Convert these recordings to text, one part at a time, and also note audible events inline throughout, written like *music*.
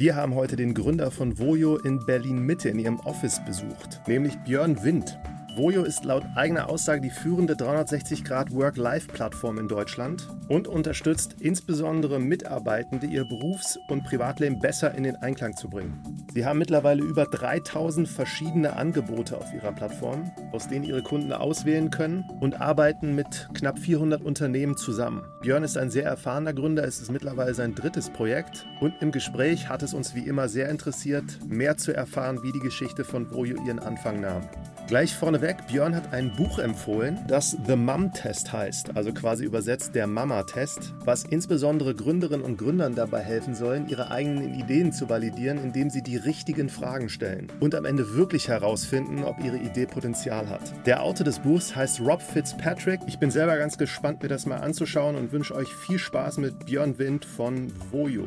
Wir haben heute den Gründer von Vojo in Berlin Mitte in ihrem Office besucht, nämlich Björn Wind. Vojo ist laut eigener Aussage die führende 360-Grad-Work-Life-Plattform in Deutschland und unterstützt insbesondere Mitarbeitende, ihr Berufs- und Privatleben besser in den Einklang zu bringen. Sie haben mittlerweile über 3000 verschiedene Angebote auf ihrer Plattform, aus denen ihre Kunden auswählen können und arbeiten mit knapp 400 Unternehmen zusammen. Björn ist ein sehr erfahrener Gründer, es ist mittlerweile sein drittes Projekt und im Gespräch hat es uns wie immer sehr interessiert, mehr zu erfahren, wie die Geschichte von Vojo ihren Anfang nahm. Gleich vorneweg, Björn hat ein Buch empfohlen, das The Mum Test heißt, also quasi übersetzt der Mama-Test, was insbesondere Gründerinnen und Gründern dabei helfen sollen, ihre eigenen Ideen zu validieren, indem sie die richtigen Fragen stellen und am Ende wirklich herausfinden, ob ihre Idee Potenzial hat. Der Autor des Buchs heißt Rob Fitzpatrick. Ich bin selber ganz gespannt, mir das mal anzuschauen und wünsche euch viel Spaß mit Björn Wind von Vojo.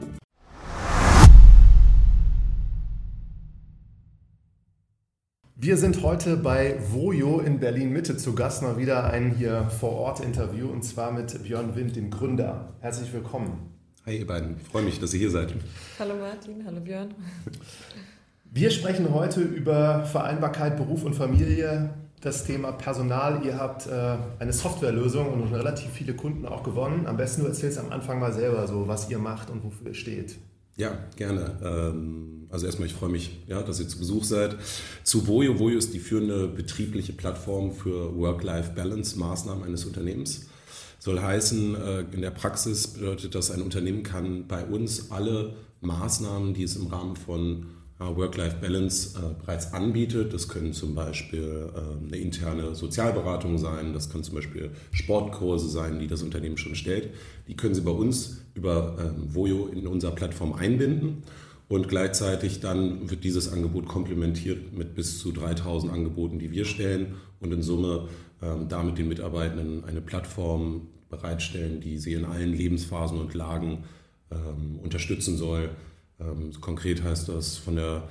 Wir sind heute bei Vojo in Berlin Mitte zu Gast. Mal wieder ein hier vor Ort Interview und zwar mit Björn Wind, dem Gründer. Herzlich willkommen. Hi ihr beiden, ich freue mich, dass ihr hier seid. Hallo Martin, hallo Björn. Wir sprechen heute über Vereinbarkeit Beruf und Familie, das Thema Personal. Ihr habt äh, eine Softwarelösung und relativ viele Kunden auch gewonnen. Am besten du erzählst am Anfang mal selber so, was ihr macht und wofür ihr steht. Ja, gerne. Ähm, also erstmal, ich freue mich, ja, dass ihr zu Besuch seid. Zu Voyo. Voyo ist die führende betriebliche Plattform für Work-Life-Balance-Maßnahmen eines Unternehmens. Soll heißen, äh, in der Praxis bedeutet das, ein Unternehmen kann bei uns alle Maßnahmen, die es im Rahmen von Work-Life-Balance äh, bereits anbietet. Das können zum Beispiel ähm, eine interne Sozialberatung sein, das können zum Beispiel Sportkurse sein, die das Unternehmen schon stellt. Die können Sie bei uns über ähm, Voyo in unserer Plattform einbinden und gleichzeitig dann wird dieses Angebot komplementiert mit bis zu 3000 Angeboten, die wir stellen und in Summe ähm, damit den Mitarbeitenden eine Plattform bereitstellen, die sie in allen Lebensphasen und Lagen unterstützen soll ähm, konkret heißt das von der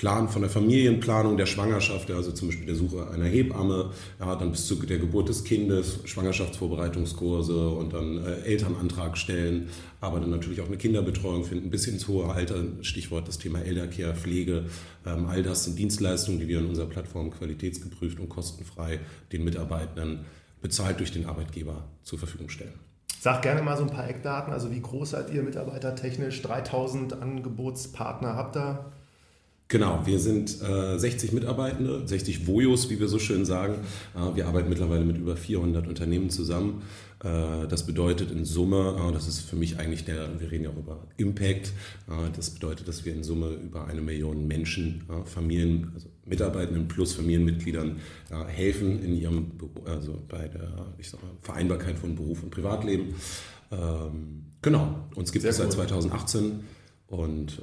Plan, von der Familienplanung der Schwangerschaft, also zum Beispiel der Suche einer Hebamme, ja, dann bis zu der Geburt des Kindes, Schwangerschaftsvorbereitungskurse und dann äh, Elternantrag stellen, aber dann natürlich auch eine Kinderbetreuung finden, bis ins hohe Alter, Stichwort das Thema Eldercare, Pflege, ähm, all das sind Dienstleistungen, die wir in unserer Plattform qualitätsgeprüft und kostenfrei den Mitarbeitenden bezahlt durch den Arbeitgeber zur Verfügung stellen. Sag gerne mal so ein paar Eckdaten. Also wie groß seid ihr mitarbeitertechnisch? 3000 Angebotspartner habt ihr? Genau, wir sind äh, 60 Mitarbeitende, 60 Vojos, wie wir so schön sagen. Äh, wir arbeiten mittlerweile mit über 400 Unternehmen zusammen. Äh, das bedeutet in Summe, äh, das ist für mich eigentlich der, wir reden ja auch über Impact, äh, das bedeutet, dass wir in Summe über eine Million Menschen, Familien, also Mitarbeitenden plus Familienmitgliedern helfen in ihrem, also bei der mal, Vereinbarkeit von Beruf und Privatleben. Ähm, genau, uns gibt Sehr es seit 2018 und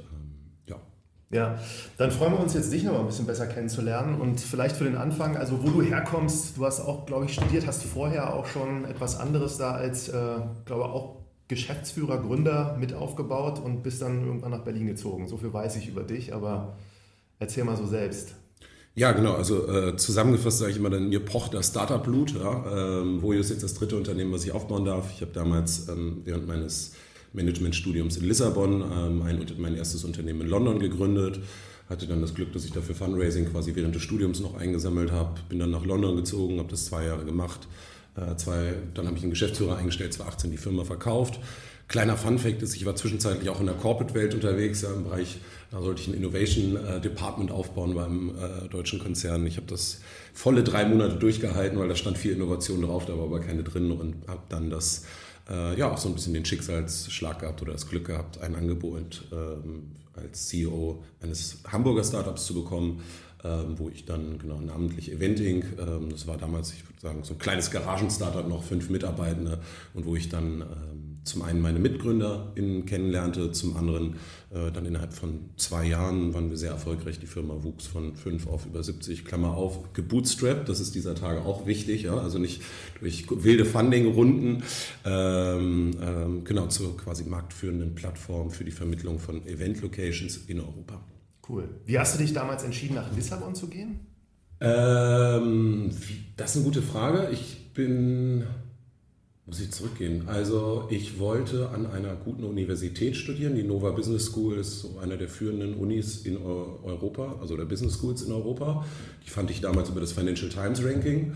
ja, dann freuen wir uns jetzt, dich noch mal ein bisschen besser kennenzulernen und vielleicht für den Anfang, also wo du herkommst, du hast auch, glaube ich, studiert, hast vorher auch schon etwas anderes da als, äh, glaube auch Geschäftsführer, Gründer mit aufgebaut und bist dann irgendwann nach Berlin gezogen. So viel weiß ich über dich, aber erzähl mal so selbst. Ja, genau. Also äh, zusammengefasst sage ich immer, dann mir pocht das Startup-Blut. Ja, ähm, Voyo ist jetzt das dritte Unternehmen, was ich aufbauen darf. Ich habe damals ähm, während meines Managementstudiums in Lissabon, ähm, ein, mein erstes Unternehmen in London gegründet. Hatte dann das Glück, dass ich dafür Fundraising quasi während des Studiums noch eingesammelt habe. Bin dann nach London gezogen, habe das zwei Jahre gemacht. Äh, zwei, dann habe ich einen Geschäftsführer eingestellt, 2018 die Firma verkauft. Kleiner Fun-Fact ist, ich war zwischenzeitlich auch in der Corporate-Welt unterwegs, ja, im Bereich, da sollte ich ein Innovation-Department äh, aufbauen beim äh, deutschen Konzern. Ich habe das volle drei Monate durchgehalten, weil da stand viel Innovation drauf, da war aber keine drin und habe dann das äh, ja auch so ein bisschen den Schicksalsschlag gehabt oder das Glück gehabt, ein Angebot ähm, als CEO eines Hamburger Startups zu bekommen, ähm, wo ich dann genau namentlich Eventing, ähm, das war damals, ich würde sagen, so ein kleines Garagen-Startup, noch fünf Mitarbeitende und wo ich dann ähm, zum einen meine MitgründerInnen kennenlernte, zum anderen äh, dann innerhalb von zwei Jahren waren wir sehr erfolgreich. Die Firma wuchs von fünf auf über 70, Klammer auf, gebootstrapped, das ist dieser Tage auch wichtig, ja? also nicht durch wilde Funding-Runden, ähm, ähm, genau zur quasi marktführenden Plattform für die Vermittlung von Event-Locations in Europa. Cool. Wie hast du dich damals entschieden, nach Lissabon zu gehen? Ähm, das ist eine gute Frage. Ich bin Muss ich zurückgehen. Also ich wollte an einer guten Universität studieren. Die Nova Business School ist so einer der führenden Unis in Europa, also der Business Schools in Europa. Die fand ich damals über das Financial Times Ranking.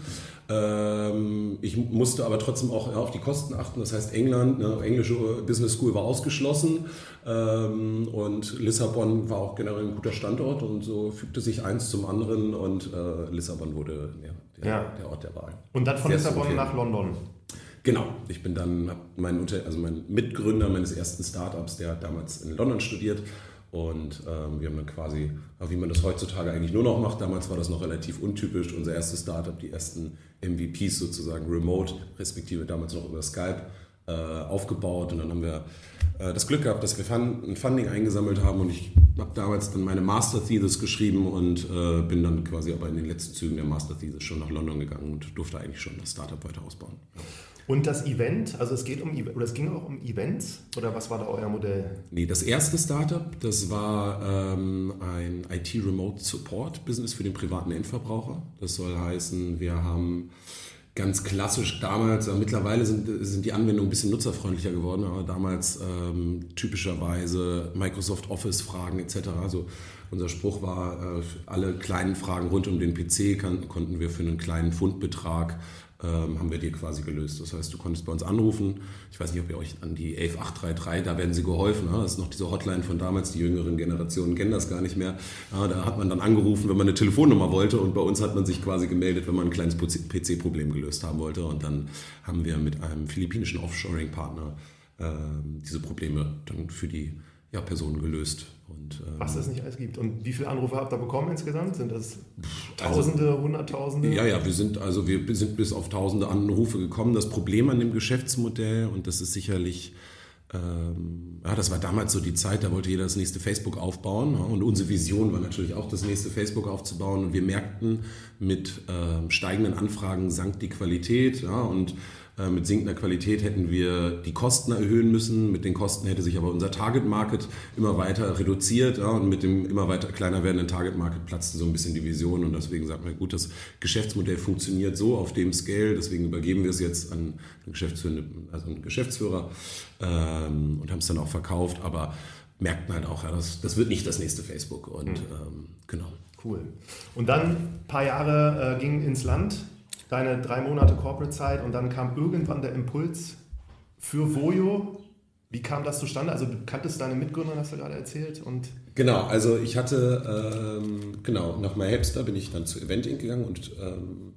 Ähm, ich musste aber trotzdem auch auf die Kosten achten. Das heißt, England, eine englische Business School war ausgeschlossen ähm, und Lissabon war auch generell ein guter Standort und so fügte sich eins zum anderen und äh, Lissabon wurde der, ja. der, Ort der Wahl. Und dann von Sehr Lissabon nach London. Genau, ich bin dann, mein, also mein Mitgründer meines ersten Startups, der hat damals in London studiert und ähm, wir haben dann quasi, wie man das heutzutage eigentlich nur noch macht, damals war das noch relativ untypisch, unser erstes Startup, die ersten MVPs sozusagen remote, respektive damals noch über Skype, äh, aufgebaut und dann haben wir äh, das Glück gehabt, dass wir ein Funding eingesammelt haben und ich habe damals dann meine Master Thesis geschrieben und äh, bin dann quasi aber in den letzten Zügen der Master Thesis schon nach London gegangen und durfte eigentlich schon das Startup weiter ausbauen. Ja. Und das Event, also es geht um oder es ging auch um Events oder was war da euer Modell? Nee, das erste Startup, das war ähm, ein IT Remote Support Business für den privaten Endverbraucher. Das soll heißen, wir haben ganz klassisch damals, äh, mittlerweile sind, sind die Anwendungen ein bisschen nutzerfreundlicher geworden, aber damals ähm, typischerweise Microsoft Office Fragen etc. Also unser Spruch war, äh, alle kleinen Fragen rund um den PC kann, konnten wir für einen kleinen Fundbetrag ähm, haben wir dir quasi gelöst. Das heißt, du konntest bei uns anrufen. Ich weiß nicht, ob ihr euch an die 11833, da werden sie geholfen. Ne? Das ist noch diese Hotline von damals. Die jüngeren Generationen kennen das gar nicht mehr. Da hat man dann angerufen, wenn man eine Telefonnummer wollte. Und bei uns hat man sich quasi gemeldet, wenn man ein kleines PC-Problem gelöst haben wollte. Und dann haben wir mit einem philippinischen Offshoring-Partner ähm, diese Probleme dann für die ja, Personen gelöst. Und, ähm, Was es nicht alles gibt. Und wie viele Anrufe habt ihr bekommen insgesamt? Sind das Tausende, Hunderttausende? Ja, ja, wir sind also wir sind bis auf Tausende Anrufe gekommen. Das Problem an dem Geschäftsmodell, und das ist sicherlich ähm, ja, das war damals so die Zeit, da wollte jeder das nächste Facebook aufbauen. Und unsere Vision war natürlich auch, das nächste Facebook aufzubauen. Und wir merkten, mit äh, steigenden Anfragen sank die Qualität. Ja, und mit sinkender Qualität hätten wir die Kosten erhöhen müssen. Mit den Kosten hätte sich aber unser Target Market immer weiter reduziert. Ja, und mit dem immer weiter kleiner werdenden Target Market platzte so ein bisschen die Vision. Und deswegen sagt man, gut, das Geschäftsmodell funktioniert so auf dem Scale. Deswegen übergeben wir es jetzt an einen Geschäftsführer, also einen Geschäftsführer ähm, und haben es dann auch verkauft. Aber merkten halt auch, ja, das, das wird nicht das nächste Facebook. Und mhm. ähm, genau. Cool. Und dann ein paar Jahre äh, ging ins Land deine drei Monate Corporate-Zeit und dann kam irgendwann der Impuls für Voyo. Wie kam das zustande? Also du kanntest deine Mitgründer, hast du gerade erzählt. Und genau, also ich hatte, ähm, genau, nach MyHapster bin ich dann zu Eventing gegangen und ähm,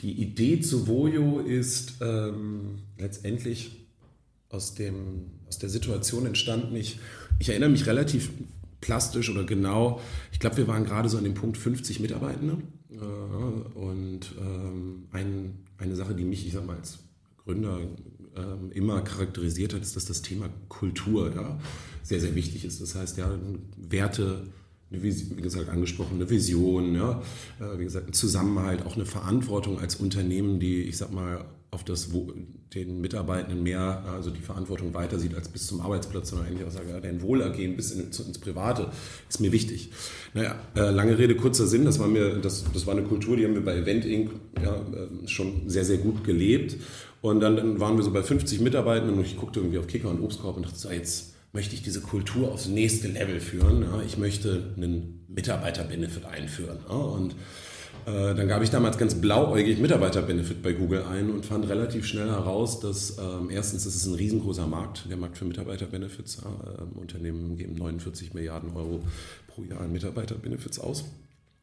die Idee zu Voyo ist ähm, letztendlich aus, dem, aus der Situation entstanden. Ich, ich erinnere mich relativ plastisch oder genau, ich glaube, wir waren gerade so an dem Punkt 50 Mitarbeitende. Äh, und ähm, ein, eine Sache, die mich, ich sag mal, als Gründer ähm, immer charakterisiert hat, ist, dass das Thema Kultur ja, sehr, sehr wichtig ist. Das heißt, ja, Werte, wie gesagt, angesprochen, eine Vision, ja, äh, wie gesagt, ein Zusammenhalt, auch eine Verantwortung als Unternehmen, die, ich sag mal, auf das den Mitarbeitenden mehr, also die Verantwortung weiter sieht als bis zum Arbeitsplatz, sondern eigentlich auch sagen, ja, dein Wohlergehen bis in, ins Private ist mir wichtig. Naja, äh, lange Rede, kurzer Sinn, das war mir, das, das war eine Kultur, die haben wir bei Event Inc. Ja, äh, schon sehr, sehr gut gelebt. Und dann, dann waren wir so bei 50 Mitarbeitenden und ich guckte irgendwie auf Kicker und Obstkorb und dachte so, jetzt möchte ich diese Kultur aufs nächste Level führen. Ja, ich möchte einen Mitarbeiter-Benefit einführen. Ja, und dann gab ich damals ganz blauäugig Mitarbeiter-Benefit bei Google ein und fand relativ schnell heraus, dass ähm, erstens ist es ein riesengroßer Markt, der Markt für Mitarbeiter-Benefits. Äh, Unternehmen geben 49 Milliarden Euro pro Jahr an Mitarbeiter-Benefits aus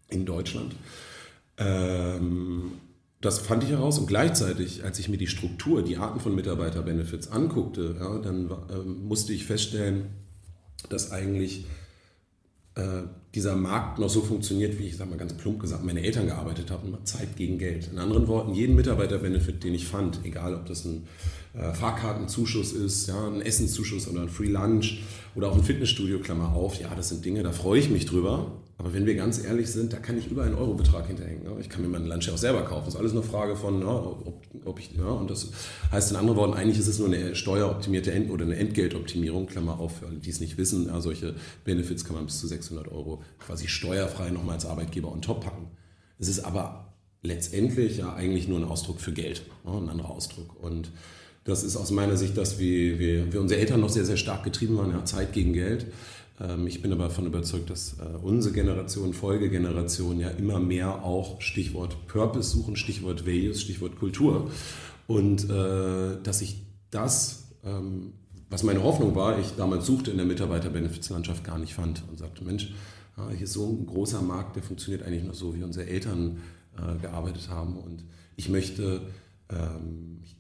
in Deutschland. Ähm, das fand ich heraus und gleichzeitig, als ich mir die Struktur, die Arten von Mitarbeiter-Benefits anguckte, ja, dann ähm, musste ich feststellen, dass eigentlich äh, dieser Markt noch so funktioniert, wie ich sage mal ganz plump gesagt, meine Eltern gearbeitet haben, Zeit gegen Geld. In anderen Worten, jeden Mitarbeiter-Benefit, den ich fand, egal ob das ein äh, Fahrkartenzuschuss ist, ja, ein Essenszuschuss oder ein Free Lunch oder auch ein Fitnessstudio, Klammer auf, ja, das sind Dinge, da freue ich mich drüber. Aber wenn wir ganz ehrlich sind, da kann ich über einen Euro-Betrag hinterhängen. Ich kann mir meinen Lunch auch selber kaufen. Das ist alles eine Frage von, ja, ob, ob, ich, ja, und das heißt in anderen Worten, eigentlich ist es nur eine steueroptimierte End oder eine Entgeltoptimierung, Klammer auf, für alle, die es nicht wissen. Ja, solche Benefits kann man bis zu 600 Euro quasi steuerfrei nochmal als Arbeitgeber on top packen. Es ist aber letztendlich ja eigentlich nur ein Ausdruck für Geld, ja, ein anderer Ausdruck. Und Das ist aus meiner Sicht, dass wir, wir, wir unsere Eltern noch sehr, sehr stark getrieben waren, ja, Zeit gegen Geld. Ähm, ich bin aber davon überzeugt, dass äh, unsere Generation, Folgegeneration ja immer mehr auch Stichwort Purpose suchen, Stichwort Values, Stichwort Kultur. Und äh, dass ich das, ähm, was meine Hoffnung war, ich damals suchte in der Mitarbeiterbenefizlandschaft gar nicht fand und sagte, Mensch, hier ist so ein großer Markt, der funktioniert eigentlich noch so, wie unsere Eltern äh, gearbeitet haben. Und ich möchte, ähm, ich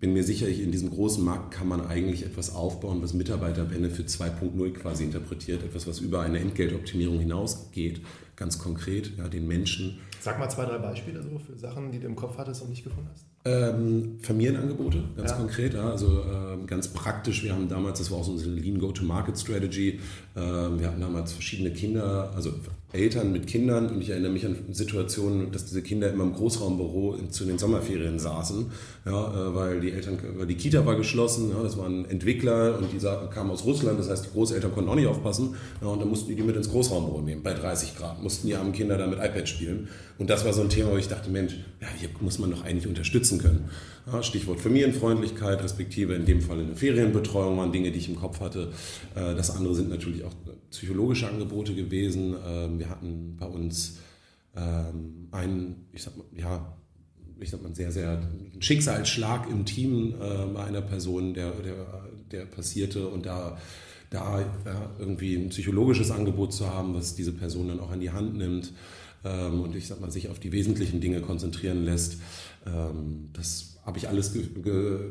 bin mir sicher, in diesem großen Markt kann man eigentlich etwas aufbauen, was Mitarbeiter-Benefit 2.0 quasi interpretiert, etwas, was über eine Entgeltoptimierung hinausgeht, ganz konkret, ja, den Menschen. Sag mal zwei, drei Beispiele so für Sachen, die du im Kopf hattest und nicht gefunden hast. Ähm, Familienangebote, ganz ja. konkret, ja, also ähm, ganz praktisch. Wir haben damals, das war auch so unsere Lean Go-to-Market-Strategy, ähm, wir hatten damals verschiedene Kinder, also Eltern mit Kindern und ich erinnere mich an Situationen, dass diese Kinder immer im Großraumbüro zu den Sommerferien saßen, ja, äh, weil die Eltern, weil die Kita war geschlossen, ja, das waren Entwickler und die kamen aus Russland, das heißt die Großeltern konnten auch nicht aufpassen ja, und dann mussten die die mit ins Großraumbüro nehmen, bei 30 Grad, mussten die armen Kinder da mit iPad spielen und das war so ein Thema, wo ich dachte, Mensch, ja, hier muss man doch eigentlich unterstützen können. Ja, Stichwort Familienfreundlichkeit, respektive in dem Fall eine Ferienbetreuung waren Dinge, die ich im Kopf hatte. Äh, das andere sind natürlich auch psychologische Angebote gewesen. Ähm, wir hatten bei uns ähm, einen, ich sag mal, ja, ich sag mal, sehr, sehr Schicksalsschlag im Team äh, bei einer Person, der, der, der passierte und da da ja, irgendwie ein psychologisches Angebot zu haben, was diese Person dann auch an die Hand nimmt ähm, und ich sag mal, sich auf die wesentlichen Dinge konzentrieren lässt. Ähm, das habe ich alles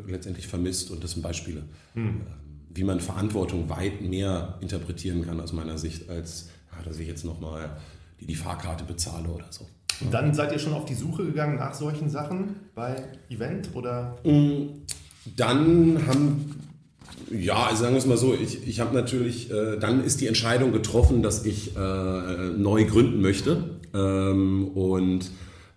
letztendlich vermisst und das sind Beispiele. Hm wie man Verantwortung weit mehr interpretieren kann aus meiner Sicht, als ja, dass ich jetzt nochmal die, die Fahrkarte bezahle oder so. Und dann seid ihr schon auf die Suche gegangen nach solchen Sachen bei Event oder? Mm, dann haben, ja, also sagen wir es mal so, ich, ich habe natürlich, äh, dann ist die Entscheidung getroffen, dass ich äh, neu gründen möchte. Ähm, und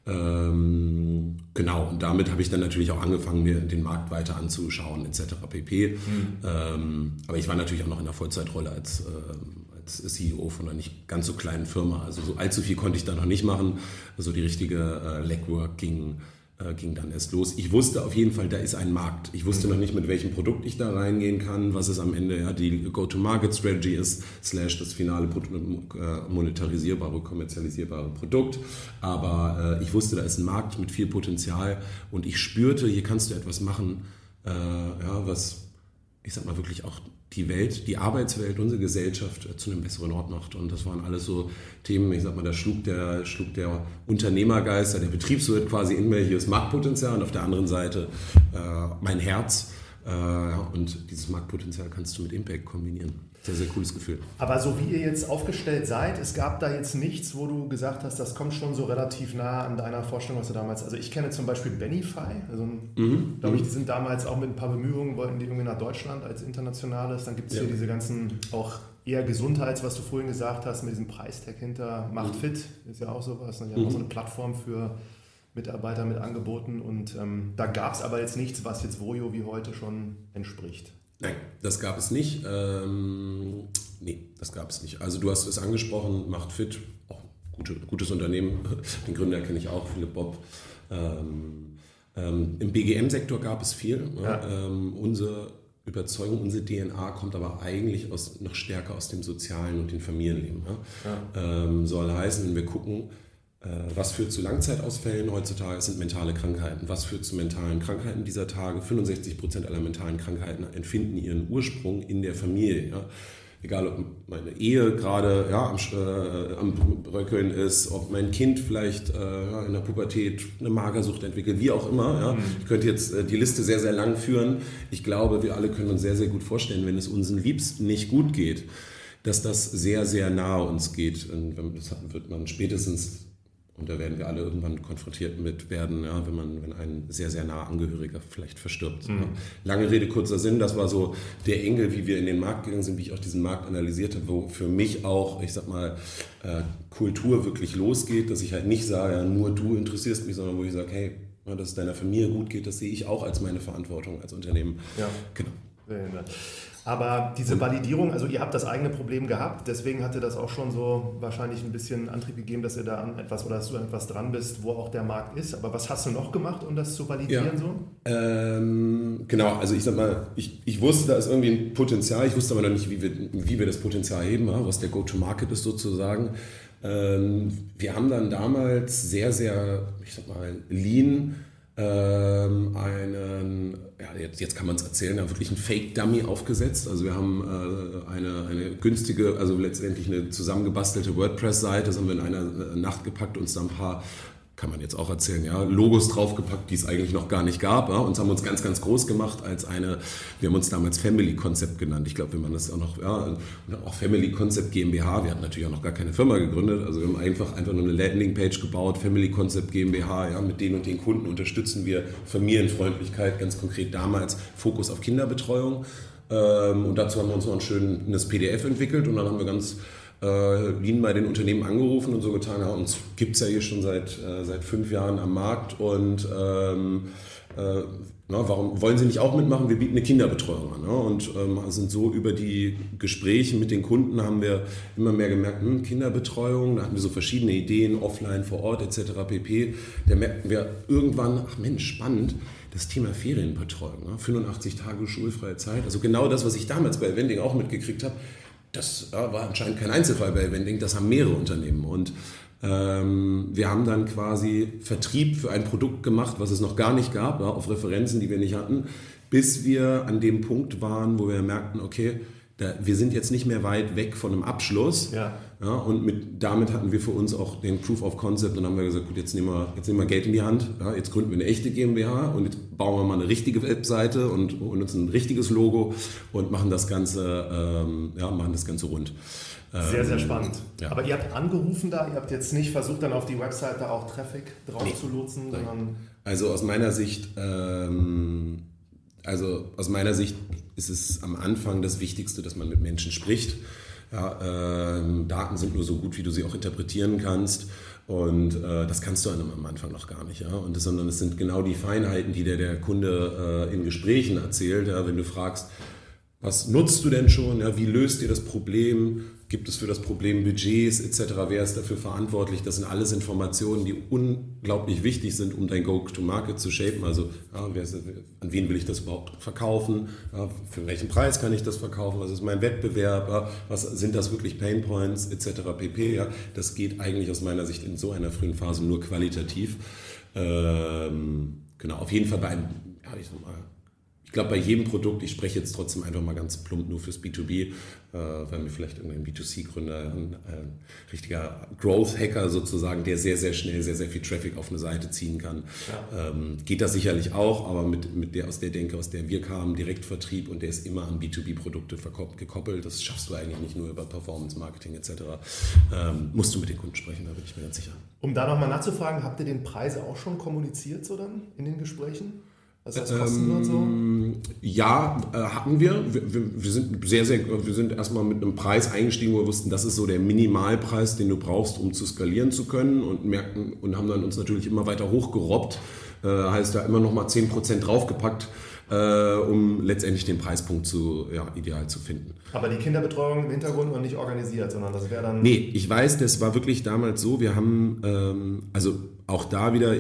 ähm, genau, und damit habe ich dann natürlich auch angefangen, mir den Markt weiter anzuschauen, etc. pp. Mhm. Ähm, aber ich war natürlich auch noch in der Vollzeitrolle als, äh, als CEO von einer nicht ganz so kleinen Firma. Also so allzu viel konnte ich da noch nicht machen. Also die richtige äh, Legwork ging ging dann erst los. Ich wusste auf jeden Fall, da ist ein Markt. Ich wusste noch nicht, mit welchem Produkt ich da reingehen kann, was es am Ende ja die Go-to-Market-Strategy ist, slash das finale äh, monetarisierbare, kommerzialisierbare Produkt. Aber äh, ich wusste, da ist ein Markt mit viel Potenzial und ich spürte, hier kannst du etwas machen, äh, ja, was ich sag mal wirklich auch die Welt, die Arbeitswelt, unsere Gesellschaft äh, zu einem besseren Ort macht. Und das waren alles so Themen, ich sag mal, da schlug der, schlug der Unternehmergeist, der Betriebswirt quasi in mir, hier ist Marktpotenzial und auf der anderen Seite äh, mein Herz. Äh, und dieses Marktpotenzial kannst du mit Impact kombinieren. Sehr, sehr cooles Gefühl. Aber so wie ihr jetzt aufgestellt seid, es gab da jetzt nichts, wo du gesagt hast, das kommt schon so relativ nah an deiner Vorstellung, was du damals. Also ich kenne zum Beispiel Benify, also mhm. glaube ich, mhm. die sind damals auch mit ein paar Bemühungen, wollten die irgendwie nach Deutschland als internationales. Dann gibt es ja. hier diese ganzen auch eher Gesundheits, was du vorhin gesagt hast, mit diesem Preistag hinter Macht mhm. Fit, ist ja auch sowas. Die haben mhm. auch so eine Plattform für Mitarbeiter mit Angeboten und ähm, da gab es aber jetzt nichts, was jetzt Vojo wie heute schon entspricht. Nein, das gab es nicht. Ähm, nee, das gab es nicht. Also du hast es angesprochen, Macht Fit, auch gute, gutes Unternehmen. *laughs* Den Gründer kenne ich auch, Philipp Bob. Ähm, ähm, Im BGM-Sektor gab es viel. Ja. Ähm, unsere Überzeugung, unsere DNA kommt aber eigentlich aus, noch stärker aus dem sozialen und dem Familienleben. Ja. Ähm, soll heißen, wenn wir gucken, was führt zu Langzeitausfällen heutzutage? Es sind mentale Krankheiten. Was führt zu mentalen Krankheiten dieser Tage? 65 Prozent aller mentalen Krankheiten empfinden ihren Ursprung in der Familie. Ja? Egal, ob meine Ehe gerade ja, am, äh, am Bröckeln ist, ob mein Kind vielleicht äh, in der Pubertät eine Magersucht entwickelt, wie auch immer. Ja? Mhm. Ich könnte jetzt äh, die Liste sehr, sehr lang führen. Ich glaube, wir alle können uns sehr, sehr gut vorstellen, wenn es unseren Liebsten nicht gut geht, dass das sehr, sehr nahe uns geht. Und das wird man spätestens und da werden wir alle irgendwann konfrontiert mit werden, ja, wenn man, wenn ein sehr, sehr nah Angehöriger vielleicht verstirbt. Mhm. Lange Rede, kurzer Sinn, das war so der Engel, wie wir in den Markt gegangen sind, wie ich auch diesen Markt analysiert habe, wo für mich auch, ich sag mal, äh, Kultur wirklich losgeht, dass ich halt nicht sage, nur du interessierst mich, sondern wo ich sage, hey, dass es deiner Familie gut geht, das sehe ich auch als meine Verantwortung als Unternehmen. Ja. Genau. Aber diese Validierung, also ihr habt das eigene Problem gehabt, deswegen hatte das auch schon so wahrscheinlich ein bisschen Antrieb gegeben, dass ihr da an etwas oder dass du an etwas dran bist, wo auch der Markt ist. Aber was hast du noch gemacht, um das zu validieren Ja. so? Ähm, genau, also ich sag mal, ich, ich wusste, da ist irgendwie ein Potenzial, ich wusste aber noch nicht, wie wir, wie wir das Potenzial heben, was der Go-to-Market ist sozusagen. Ähm, wir haben dann damals sehr, sehr, ich sag mal, lean ähm, einen, ja, jetzt, jetzt kann man es erzählen, da wirklich einen Fake-Dummy aufgesetzt. Also wir haben äh, eine, eine günstige, also letztendlich eine zusammengebastelte WordPress-Seite, das haben wir in einer äh, Nacht gepackt, uns da ein paar kann man jetzt auch erzählen, ja, Logos draufgepackt, die es eigentlich noch gar nicht gab. Ja, und haben uns ganz, ganz groß gemacht als eine, wir haben uns damals Family Concept genannt. Ich glaube, wenn man das auch noch, ja, auch Family Concept GmbH, wir hatten natürlich auch noch gar keine Firma gegründet, also wir haben einfach, einfach nur eine Landingpage gebaut, Family Concept GmbH, ja, mit den und den Kunden unterstützen wir Familienfreundlichkeit, ganz konkret damals Fokus auf Kinderbetreuung. Ähm, und dazu haben wir uns noch ein schönes PDF entwickelt und dann haben wir ganz äh, Lean bei den Unternehmen angerufen und so getan, ja, uns gibt es ja hier schon seit, äh, seit fünf Jahren am Markt und ähm, äh, na, warum wollen Sie nicht auch mitmachen? Wir bieten eine Kinderbetreuung an. Ne? Und ähm, sind so über die Gespräche mit den Kunden haben wir immer mehr gemerkt, hm, Kinderbetreuung, da hatten wir so verschiedene Ideen, offline, vor Ort etc. pp. Da merkten wir irgendwann, ach Mensch, spannend, das Thema Ferienbetreuung, ne? 85 Tage schulfreie Zeit, also genau das, was ich damals bei Vending auch mitgekriegt habe, das war anscheinend kein Einzelfall bei Vending, das haben mehrere Unternehmen. Und ähm, wir haben dann quasi Vertrieb für ein Produkt gemacht, was es noch gar nicht gab, ja, auf Referenzen, die wir nicht hatten, bis wir an dem Punkt waren, wo wir merkten, okay, da, wir sind jetzt nicht mehr weit weg von einem Abschluss. Ja. Ja, und mit, damit hatten wir für uns auch den Proof of Concept und haben wir gesagt, gut, jetzt nehmen wir, jetzt nehmen wir Geld in die Hand, ja, jetzt gründen wir eine echte GmbH und jetzt bauen wir mal eine richtige Webseite und, und uns ein richtiges Logo und machen das Ganze, ähm, ja, machen das Ganze rund. Sehr, sehr Ähm, spannend. ja. Aber ihr habt angerufen da, ihr habt jetzt nicht versucht, dann auf die Webseite auch Traffic drauf Nee. zu lotsen, sondern Also aus meiner Sicht, ähm, also aus meiner Sicht ist es am Anfang das Wichtigste, dass man mit Menschen spricht. Ja, ähm, Daten sind nur so gut, wie du sie auch interpretieren kannst. Und äh, das kannst du einem am Anfang noch gar nicht, ja. Und das, sondern es sind genau die Feinheiten, die dir der Kunde äh, in Gesprächen erzählt. Ja, wenn du fragst, was nutzt du denn schon? Ja, wie löst ihr das Problem? Gibt es für das Problem Budgets etc.? Wer ist dafür verantwortlich? Das sind alles Informationen, die unglaublich wichtig sind, um dein Go-to-Market zu shapen. Also ja, wer ist, an wen will ich das überhaupt verkaufen? Ja, für welchen Preis kann ich das verkaufen? Was ist mein Wettbewerb? Was sind das wirklich Pain Points etc. pp. Ja, das geht eigentlich aus meiner Sicht in so einer frühen Phase nur qualitativ. Ähm, genau, auf jeden Fall bei einem, ja, ich sag mal, ich glaube, bei jedem Produkt, ich spreche jetzt trotzdem einfach mal ganz plump nur fürs B2B, äh, weil mir vielleicht irgendein B2C-Gründer, ein, ein richtiger Growth-Hacker sozusagen, der sehr, sehr schnell sehr, sehr viel Traffic auf eine Seite ziehen kann, ähm, geht das sicherlich auch, aber mit, mit der aus der Denke, aus der wir kamen, Direktvertrieb und der ist immer an B2B-Produkte verkop- gekoppelt. Das schaffst du eigentlich nicht nur über Performance-Marketing etc. Ähm, musst du mit den Kunden sprechen, da bin ich mir ganz sicher. um da nochmal nachzufragen, habt ihr den Preis auch schon kommuniziert so dann in den Gesprächen? Was das kosten wird so? Ähm, Ja, äh, hatten wir. wir. Wir wir sind sehr, sehr, wir sind erstmal mit einem Preis eingestiegen, wo wir wussten, das ist so der Minimalpreis, den du brauchst, um zu skalieren zu können und merken und haben dann uns natürlich immer weiter hochgerobbt. Äh, heißt da immer noch mal 10% draufgepackt, äh, um letztendlich den Preispunkt zu, ja, ideal zu finden. Aber die Kinderbetreuung im Hintergrund noch nicht organisiert, sondern das wäre dann. Nee, ich weiß, das war wirklich damals so. Wir haben, ähm, also auch da wieder,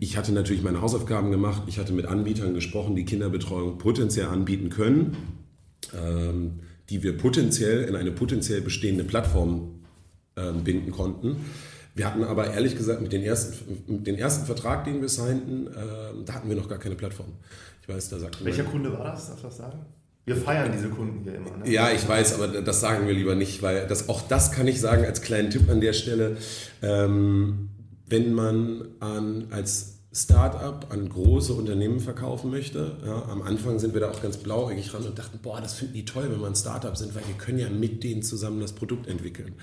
ich hatte natürlich meine Hausaufgaben gemacht. Ich hatte mit Anbietern gesprochen, die Kinderbetreuung potenziell anbieten können, ähm, die wir potenziell in eine potenziell bestehende Plattform ähm, binden konnten. Wir hatten aber ehrlich gesagt mit, den ersten, mit dem ersten Vertrag, den wir signten, ähm, da hatten wir noch gar keine Plattform. Ich weiß, da sagte Welcher Kunde war das? Darfst du das sagen? Wir feiern diese Kunden hier immer. Ne? ja, ich weiß, aber das sagen wir lieber nicht, weil das, auch das kann ich sagen als kleinen Tipp an der Stelle. Ähm, wenn man an, als Startup an große Unternehmen verkaufen möchte, ja, am Anfang sind wir da auch ganz blauäugig ran und dachten, boah, das finden die toll, wenn wir ein Startup sind, weil wir können ja mit denen zusammen das Produkt entwickeln.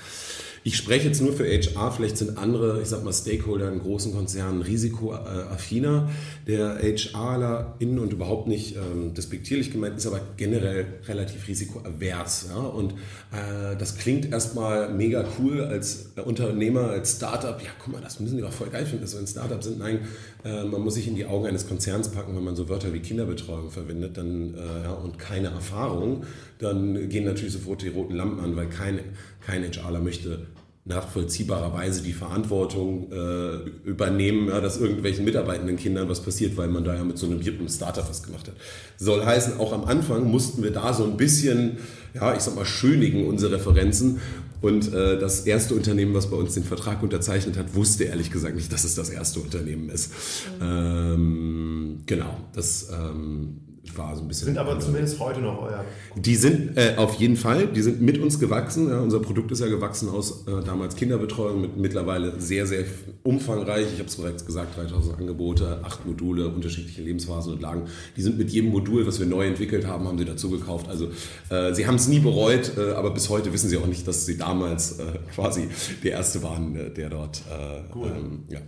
Ich spreche jetzt nur für HR, vielleicht sind andere, ich sag mal, Stakeholder in großen Konzernen risikoaffiner. Der HRler innen und überhaupt nicht ähm, despektierlich gemeint, ist aber generell relativ risikoavers. Ja? Und äh, das klingt erstmal mega cool als Unternehmer, als Startup. Ja, guck mal, das müssen die doch voll geil finden, dass wir ein Startup sind. Nein, man muss sich in die Augen eines Konzerns packen, wenn man so Wörter wie Kinderbetreuung verwendet dann, äh, ja, und keine Erfahrung, dann gehen natürlich sofort die roten Lampen an, weil kein, kein HRler möchte nachvollziehbarerweise die Verantwortung äh, übernehmen, ja, dass irgendwelchen mitarbeitenden Kindern was passiert, weil man da ja mit so einem hippen Startup was gemacht hat. Soll heißen, auch am Anfang mussten wir da so ein bisschen, ja, ich sag mal, schönigen unsere Referenzen. Und äh, das erste Unternehmen, was bei uns den Vertrag unterzeichnet hat, wusste ehrlich gesagt nicht, dass es das erste Unternehmen ist. Mhm. Ähm, genau, das ähm, war so ein bisschen. Sind aber zumindest heute noch euer. Die sind äh, auf jeden Fall, die sind mit uns gewachsen. Ja, unser Produkt ist ja gewachsen aus äh, damals Kinderbetreuung mit mittlerweile sehr, sehr umfangreich. Ich habe es bereits gesagt, 3000 Angebote, acht Module, unterschiedliche Lebensphasen und Lagen. Die sind mit jedem Modul, was wir neu entwickelt haben, haben sie dazu gekauft. Also äh, sie haben es nie bereut, äh, aber bis heute wissen sie auch nicht, dass sie damals äh, quasi der Erste waren, äh, der dort. Cool. Ähm, ja.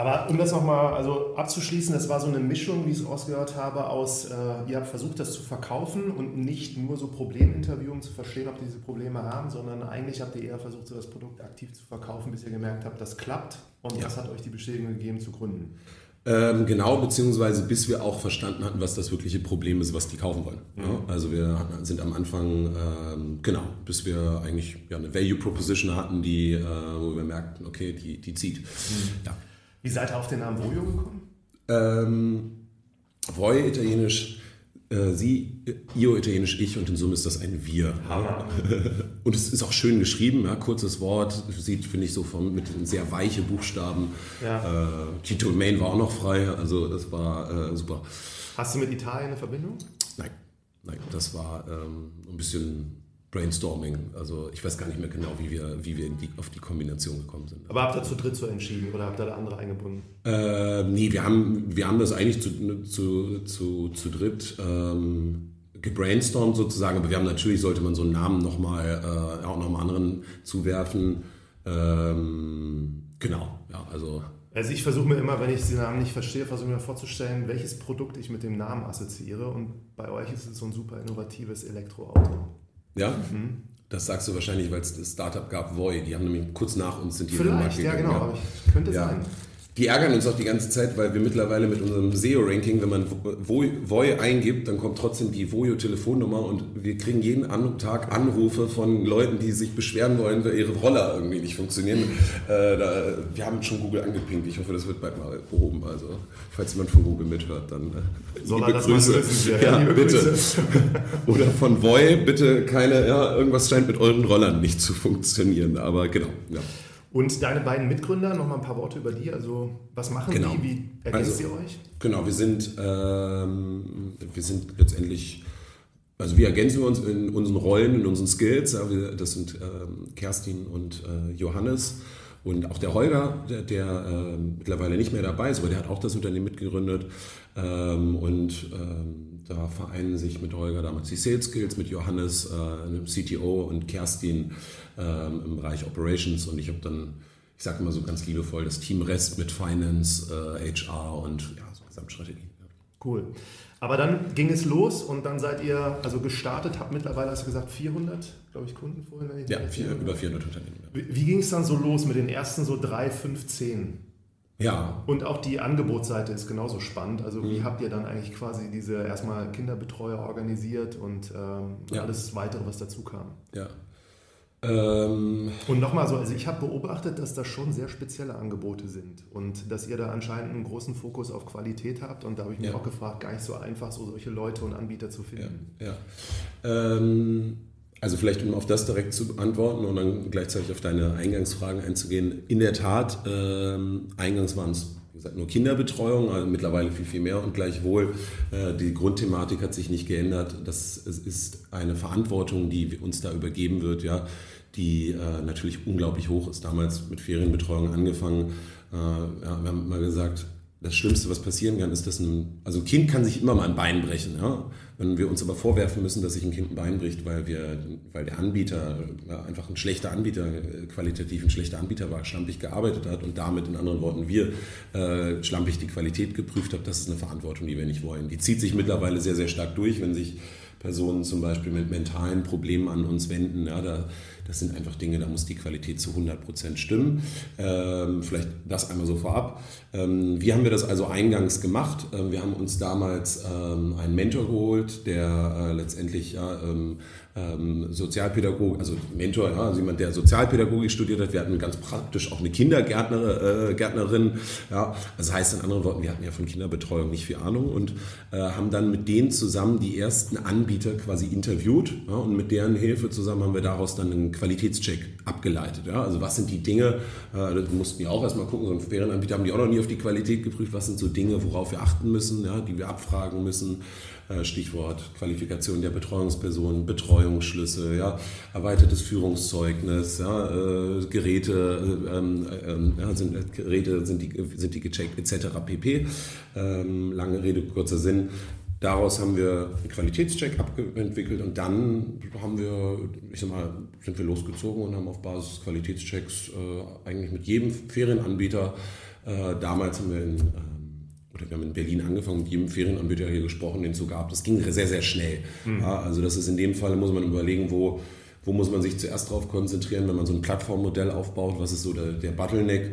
Aber um das nochmal also abzuschließen, das war so eine Mischung, wie ich es ausgehört habe, aus, äh, ihr habt versucht, das zu verkaufen und nicht nur so Probleminterviewen zu verstehen, ob die diese Probleme haben, sondern eigentlich habt ihr eher versucht, so das Produkt aktiv zu verkaufen, bis ihr gemerkt habt, das klappt und ja. das hat euch die Bestätigung gegeben zu gründen. Ähm, genau, beziehungsweise bis wir auch verstanden hatten, was das wirkliche Problem ist, was die kaufen wollen. Mhm. Ja, also wir sind am Anfang, ähm, genau, bis wir eigentlich ja, eine Value Proposition hatten, die, äh, wo wir merkten, okay, die, die zieht. Mhm. Ja. Wie seid ihr auf den Namen Voyo gekommen? Ähm, Voy italienisch, äh, sie, Io italienisch ich und in Summe ist das ein Wir. Hammer. *laughs* Und es ist auch schön geschrieben, ja, kurzes Wort, sieht, finde ich, so von, mit sehr weiche Buchstaben. Ja. Äh, die Domain war auch noch frei, also das war äh, super. Hast du mit Italien eine Verbindung? Nein, nein, das war ähm, ein bisschen Brainstorming. Also ich weiß gar nicht mehr genau, wie wir, wie wir die, auf die Kombination gekommen sind. Aber habt ihr zu dritt so entschieden oder habt ihr da andere eingebunden? Äh, nee, wir haben, wir haben das eigentlich zu, zu, zu, zu dritt ähm, gebrainstormt sozusagen, aber wir haben natürlich, sollte man so einen Namen nochmal äh, auch nochmal anderen zuwerfen. Ähm, genau, ja, also... Also ich versuche mir immer, wenn ich den Namen nicht verstehe, versuche mir vorzustellen, welches Produkt ich mit dem Namen assoziiere und bei euch ist es so ein super innovatives Elektroauto. Ja? Mhm. Das sagst du wahrscheinlich, weil es das Startup gab, Voy. Die haben nämlich kurz nach uns sind die Vielleicht, ja genau, aber ich, könnte ja. sein. Die ärgern uns auch die ganze Zeit, weil wir mittlerweile mit unserem SEO-Ranking, wenn man Voy eingibt, dann kommt trotzdem die Voyo-Telefonnummer und wir kriegen jeden Tag Anrufe von Leuten, die sich beschweren wollen, weil ihre Roller irgendwie nicht funktionieren. Äh, da, wir haben schon Google angepinkt. Ich hoffe, das wird bald mal behoben. Also, falls jemand von Google mithört, dann äh, Soll liebe Grüße. Wissen, ja, ja, liebe bitte. Grüße. *laughs* Oder von Voy, bitte keine, ja, irgendwas scheint mit euren Rollern nicht zu funktionieren. Aber genau, ja. Und deine beiden Mitgründer, noch mal ein paar Worte über die. Also, was machen genau. die? Wie ergänzt also, ihr euch? Genau, wir sind, ähm, wir sind letztendlich, also wir ergänzen uns in unseren Rollen, in unseren Skills. Das sind ähm, Kerstin und äh, Johannes. Und auch der Holger, der, der äh, mittlerweile nicht mehr dabei ist, aber der hat auch das Unternehmen mitgegründet. Ähm, und ähm, da vereinen sich mit Holger damals die Sales Skills, mit Johannes, äh, einem CTO und Kerstin ähm, im Bereich Operations. Und ich habe dann, ich sage immer so ganz liebevoll, das Team Rest mit Finance, äh, HR und ja, so Gesamtstrategie. Cool. Aber dann ging es los und dann seid ihr also gestartet, habt mittlerweile, hast du gesagt, 400, glaube ich, Kunden vorhin? Ja, vier, über 400 Unternehmen. Wie, wie ging es dann so los mit den ersten so drei, fünf, zehn? Ja. Und auch die Angebotsseite ist genauso spannend. Also wie mhm. habt ihr dann eigentlich quasi diese erstmal Kinderbetreuer organisiert und ähm, ja. alles weitere, was dazu kam? Ja. Ähm. Und nochmal so, also ich habe beobachtet, dass das schon sehr spezielle Angebote sind und dass ihr da anscheinend einen großen Fokus auf Qualität habt und da habe ich mich ja. auch gefragt, gar nicht so einfach, so solche Leute und Anbieter zu finden. Ja. ja. Ähm also vielleicht, um auf das direkt zu antworten und dann gleichzeitig auf deine Eingangsfragen einzugehen. In der Tat, ähm, eingangs waren es gesagt, nur Kinderbetreuung, also mittlerweile viel, viel mehr und gleichwohl äh, die Grundthematik hat sich nicht geändert. Das ist eine Verantwortung, die uns da übergeben wird, ja, die äh, natürlich unglaublich hoch ist. Damals mit Ferienbetreuung angefangen. Äh, wir haben mal gesagt, das Schlimmste, was passieren kann, ist, dass ein, also ein Kind kann sich immer mal ein Bein brechen. Ja? Wenn wir uns aber vorwerfen müssen, dass sich ein Kind ein Bein bricht, weil, wir, weil der Anbieter einfach ein schlechter Anbieter, qualitativ ein schlechter Anbieter war, schlampig gearbeitet hat und damit in anderen Worten wir äh, schlampig die Qualität geprüft haben, das ist eine Verantwortung, die wir nicht wollen. Die zieht sich mittlerweile sehr, sehr stark durch, wenn sich Personen zum Beispiel mit mentalen Problemen an uns wenden. Ja, da, das sind einfach Dinge, da muss die Qualität zu 100% stimmen. Ähm, vielleicht das einmal so vorab. Ähm, wie haben wir das also eingangs gemacht? Ähm, wir haben uns damals ähm, einen Mentor geholt, der äh, letztendlich ja, ähm, ähm, Sozialpädagog, also Mentor, ja, also jemand, der Sozialpädagogik studiert hat. Wir hatten ganz praktisch auch eine Kindergärtnerin. Äh, ja. Das heißt in anderen Worten, wir hatten ja von Kinderbetreuung nicht viel Ahnung und äh, haben dann mit denen zusammen die ersten Anbieter quasi interviewt. Ja, und mit deren Hilfe zusammen haben wir daraus dann einen Qualitätscheck abgeleitet. Ja. Also was sind die Dinge, äh, das mussten wir auch erstmal gucken, so ein Ferienanbieter haben die auch noch nie auf die Qualität geprüft, was sind so Dinge, worauf wir achten müssen, ja, die wir abfragen müssen. Äh, Stichwort Qualifikation der Betreuungsperson, Betreuungsschlüssel, ja, erweitertes Führungszeugnis, ja, äh, Geräte, ähm, ähm, ja, sind, äh, Geräte sind die, sind die gecheckt etc. pp. Ähm, lange Rede, kurzer Sinn. Daraus haben wir einen Qualitätscheck entwickelt und dann haben wir, ich sag mal, sind wir losgezogen und haben auf Basis des Qualitätschecks äh, eigentlich mit jedem Ferienanbieter, äh, damals haben wir in oder wir haben in Berlin angefangen, mit jedem Ferienanbieter hier gesprochen, den es so gab. Das ging sehr, sehr schnell. Mhm. Ja, also das ist in dem Fall, muss man überlegen, wo, wo muss man sich zuerst darauf konzentrieren, wenn man so ein Plattformmodell aufbaut, was ist so der, der Bottleneck.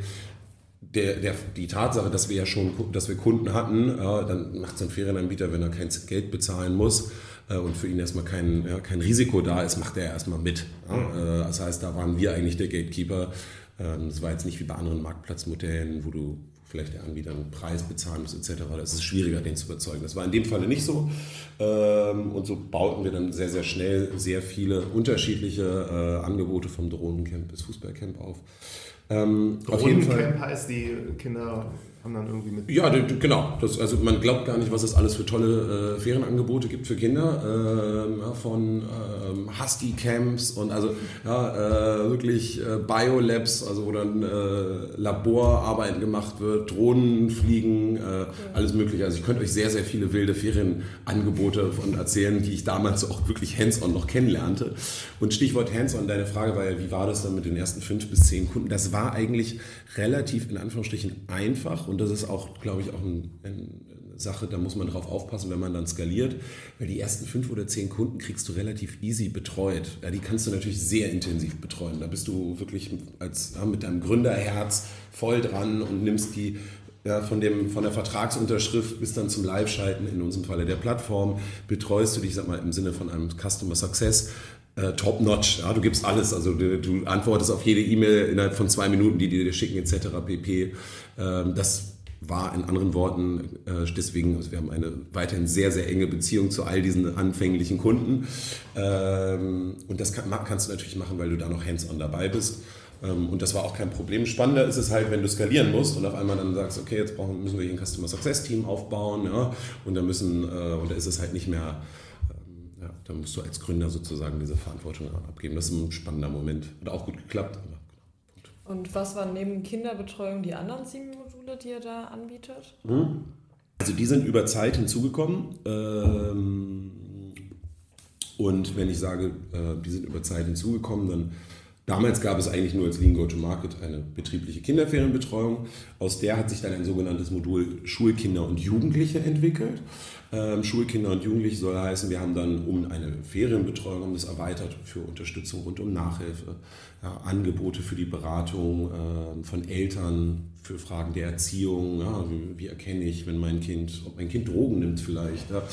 Der, der, die Tatsache, dass wir ja schon dass wir Kunden hatten, ja, dann macht es ein Ferienanbieter, wenn er kein Geld bezahlen muss äh, und für ihn erstmal kein, ja, kein Risiko da ist, macht er erstmal mit. Ja. Mhm. Äh, das heißt, da waren wir eigentlich der Gatekeeper. Ähm, das war jetzt nicht wie bei anderen Marktplatzmodellen, wo du, vielleicht der Anbieter einen Preis bezahlen muss etc. Das ist schwieriger, den zu überzeugen. Das war in dem Falle nicht so. Ähm, und so bauten wir dann sehr, sehr schnell sehr viele unterschiedliche äh, Angebote vom Drohnencamp bis Fußballcamp auf. Ähm, Drohnencamp heißt, die Kinder haben dann irgendwie mit. Ja, genau. Das, also man glaubt gar nicht, was es alles für tolle äh, Ferienangebote gibt für Kinder. Ähm, ja, von ähm, Husky-Camps und also ja, äh, wirklich äh, Biolabs, also wo dann äh, Laborarbeiten gemacht wird, Drohnenfliegen, äh, alles mögliche. Also ich könnte euch sehr, sehr viele wilde Ferienangebote von erzählen, die ich damals auch wirklich hands-on noch kennenlernte. Und Stichwort hands-on, deine Frage war ja, wie war das dann mit den ersten fünf bis zehn Kunden? Das war eigentlich relativ in Anführungsstrichen einfach und das ist auch, glaube ich, auch ein, eine Sache, da muss man drauf aufpassen, wenn man dann skaliert, weil die ersten fünf oder zehn Kunden kriegst du relativ easy betreut. Ja, die kannst du natürlich sehr intensiv betreuen. Da bist du wirklich als, ja, mit deinem Gründerherz voll dran und nimmst die ja, von, dem, von der Vertragsunterschrift bis dann zum Live-Schalten, in unserem Falle der Plattform, betreust du dich, sag mal, im Sinne von einem Customer Success äh, top-notch. Ja, du gibst alles. Also du, du antwortest auf jede E-Mail innerhalb von zwei Minuten, die die dir schicken, etc. pp. Ähm, das war in anderen Worten äh, deswegen, also wir haben eine weiterhin sehr, sehr enge Beziehung zu all diesen anfänglichen Kunden. Ähm, und das kann, kannst du natürlich machen, weil du da noch hands-on dabei bist. Ähm, und das war auch kein Problem. Spannender ist es halt, wenn du skalieren musst und auf einmal dann sagst, okay, jetzt brauchen, müssen wir hier ein Customer Success Team aufbauen, ja, und da müssen, äh, und da ist es halt nicht mehr ja, da musst du als Gründer sozusagen diese Verantwortung abgeben. Das ist ein spannender Moment. Hat auch gut geklappt. Genau. Und was waren neben Kinderbetreuung die anderen sieben Module, die ihr da anbietet? Hm? Also die sind über Zeit hinzugekommen. Ähm, und wenn ich sage, äh, die sind über Zeit hinzugekommen, dann Damals gab es eigentlich nur als Lean Go-to-Market eine betriebliche Kinderferienbetreuung. Aus der hat sich dann ein sogenanntes Modul Schulkinder und Jugendliche entwickelt. Ähm, Schulkinder und Jugendliche soll heißen, wir haben dann um eine Ferienbetreuung haben das erweitert für Unterstützung rund um Nachhilfe, ja, Angebote für die Beratung äh, von Eltern für Fragen der Erziehung. Ja, wie, wie, erkenne ich, wenn mein Kind, ob mein Kind Drogen nimmt vielleicht. Ja,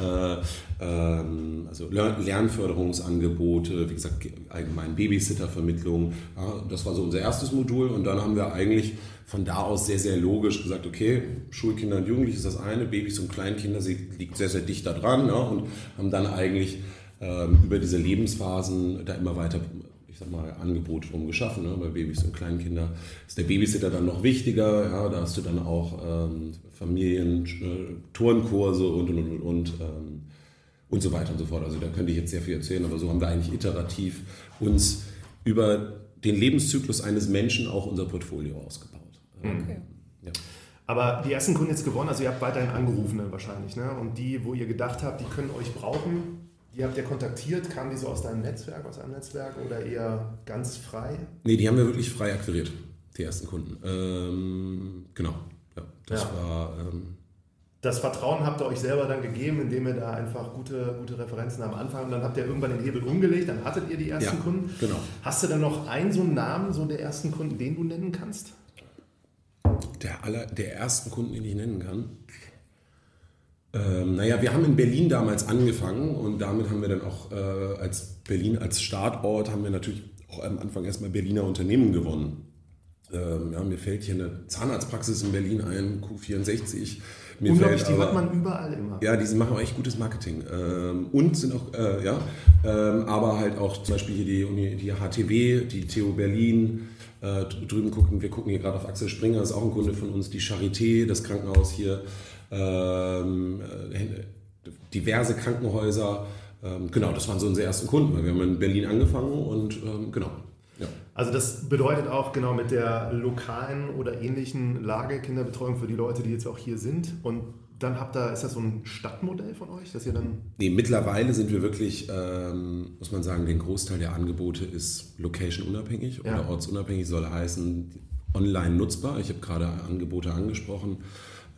äh, ähm, also Lernförderungsangebote, wie gesagt, allgemein Babysittervermittlung. Das war so unser erstes Modul und dann haben wir eigentlich von da aus sehr, sehr logisch gesagt, okay, Schulkinder und Jugendliche ist das eine, Babys und Kleinkinder sie liegt sehr, sehr dicht da dran ja, und haben dann eigentlich ähm, über diese Lebensphasen da immer weiter ich sag mal, Angebote drum geschaffen. Ne? Bei Babys und Kleinkinder ist der Babysitter dann noch wichtiger. Ja? Da hast du dann auch ähm, Familien, äh, Turnkurse und und und und ähm, und so weiter und so fort. Also da könnte ich jetzt sehr viel erzählen, aber so haben wir eigentlich iterativ uns über den Lebenszyklus eines Menschen auch unser Portfolio ausgebaut. Mhm. Okay. Ja. Aber die ersten Kunden jetzt gewonnen, also ihr habt weiterhin Angerufene wahrscheinlich, ne? Und die, wo ihr gedacht habt, die können euch brauchen, die habt ihr kontaktiert, kamen die so aus deinem Netzwerk, aus einem Netzwerk oder eher ganz frei? Nee, die haben wir wirklich frei akquiriert, die ersten Kunden. Ähm, genau. Ja, das ja. war. Ähm, das Vertrauen habt ihr euch selber dann gegeben, indem ihr da einfach gute, gute Referenzen am Anfang und dann habt ihr irgendwann den Hebel umgelegt, dann hattet ihr die ersten ja, Kunden. Genau. Hast du dann noch einen so einen Namen, so der ersten Kunden, den du nennen kannst? Der, aller, der ersten Kunden, den ich nennen kann? Ähm, naja, wir haben in Berlin damals angefangen und damit haben wir dann auch äh, als Berlin als Startort haben wir natürlich auch am Anfang erstmal Berliner Unternehmen gewonnen. Ähm, ja, mir fällt hier eine Zahnarztpraxis in Berlin ein, Q64. Mir Unglaublich, fällt, die hört man überall immer. Ja, die machen auch echt gutes Marketing. Ähm, und sind auch, äh, ja, ähm, aber halt auch zum Beispiel hier die, Uni, die HTW, die TU Berlin, äh, drüben gucken, wir gucken hier gerade auf Axel Springer, das ist auch ein Kunde von uns, die Charité, das Krankenhaus hier, ähm, äh, diverse Krankenhäuser. Ähm, genau, das waren so unsere ersten Kunden, weil wir haben in Berlin angefangen und ähm, genau. Ja. Also das bedeutet auch genau mit der lokalen oder ähnlichen Lage Kinderbetreuung für die Leute, die jetzt auch hier sind und dann habt ihr, ist das so ein Stadtmodell von euch, dass ihr dann. Nee, mittlerweile sind wir wirklich, ähm, muss man sagen, den Großteil der Angebote ist location-unabhängig ja. oder ortsunabhängig, soll heißen, online nutzbar. Ich habe gerade Angebote angesprochen.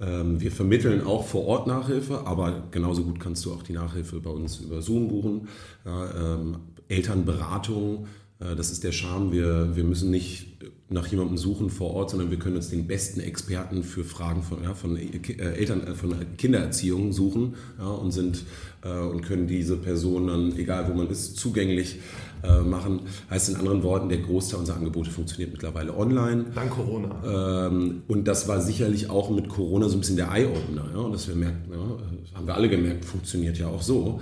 Ähm, wir vermitteln auch vor Ort Nachhilfe, aber genauso gut kannst du auch die Nachhilfe bei uns über Zoom buchen. Ja, ähm, Elternberatung, das ist der Charme. Wir, wir müssen nicht nach jemandem suchen vor Ort, sondern wir können uns den besten Experten für Fragen von, ja, von äh, Eltern, äh, von Kindererziehung suchen ja, und sind äh, und können diese Person dann, egal wo man ist, zugänglich äh, machen. Heißt in anderen Worten, der Großteil unserer Angebote funktioniert mittlerweile online. Dank Corona. Ähm, und das war sicherlich auch mit Corona so ein bisschen der Eye-Opener. Ja, und dass wir merken, ja, das haben wir alle gemerkt, funktioniert ja auch so.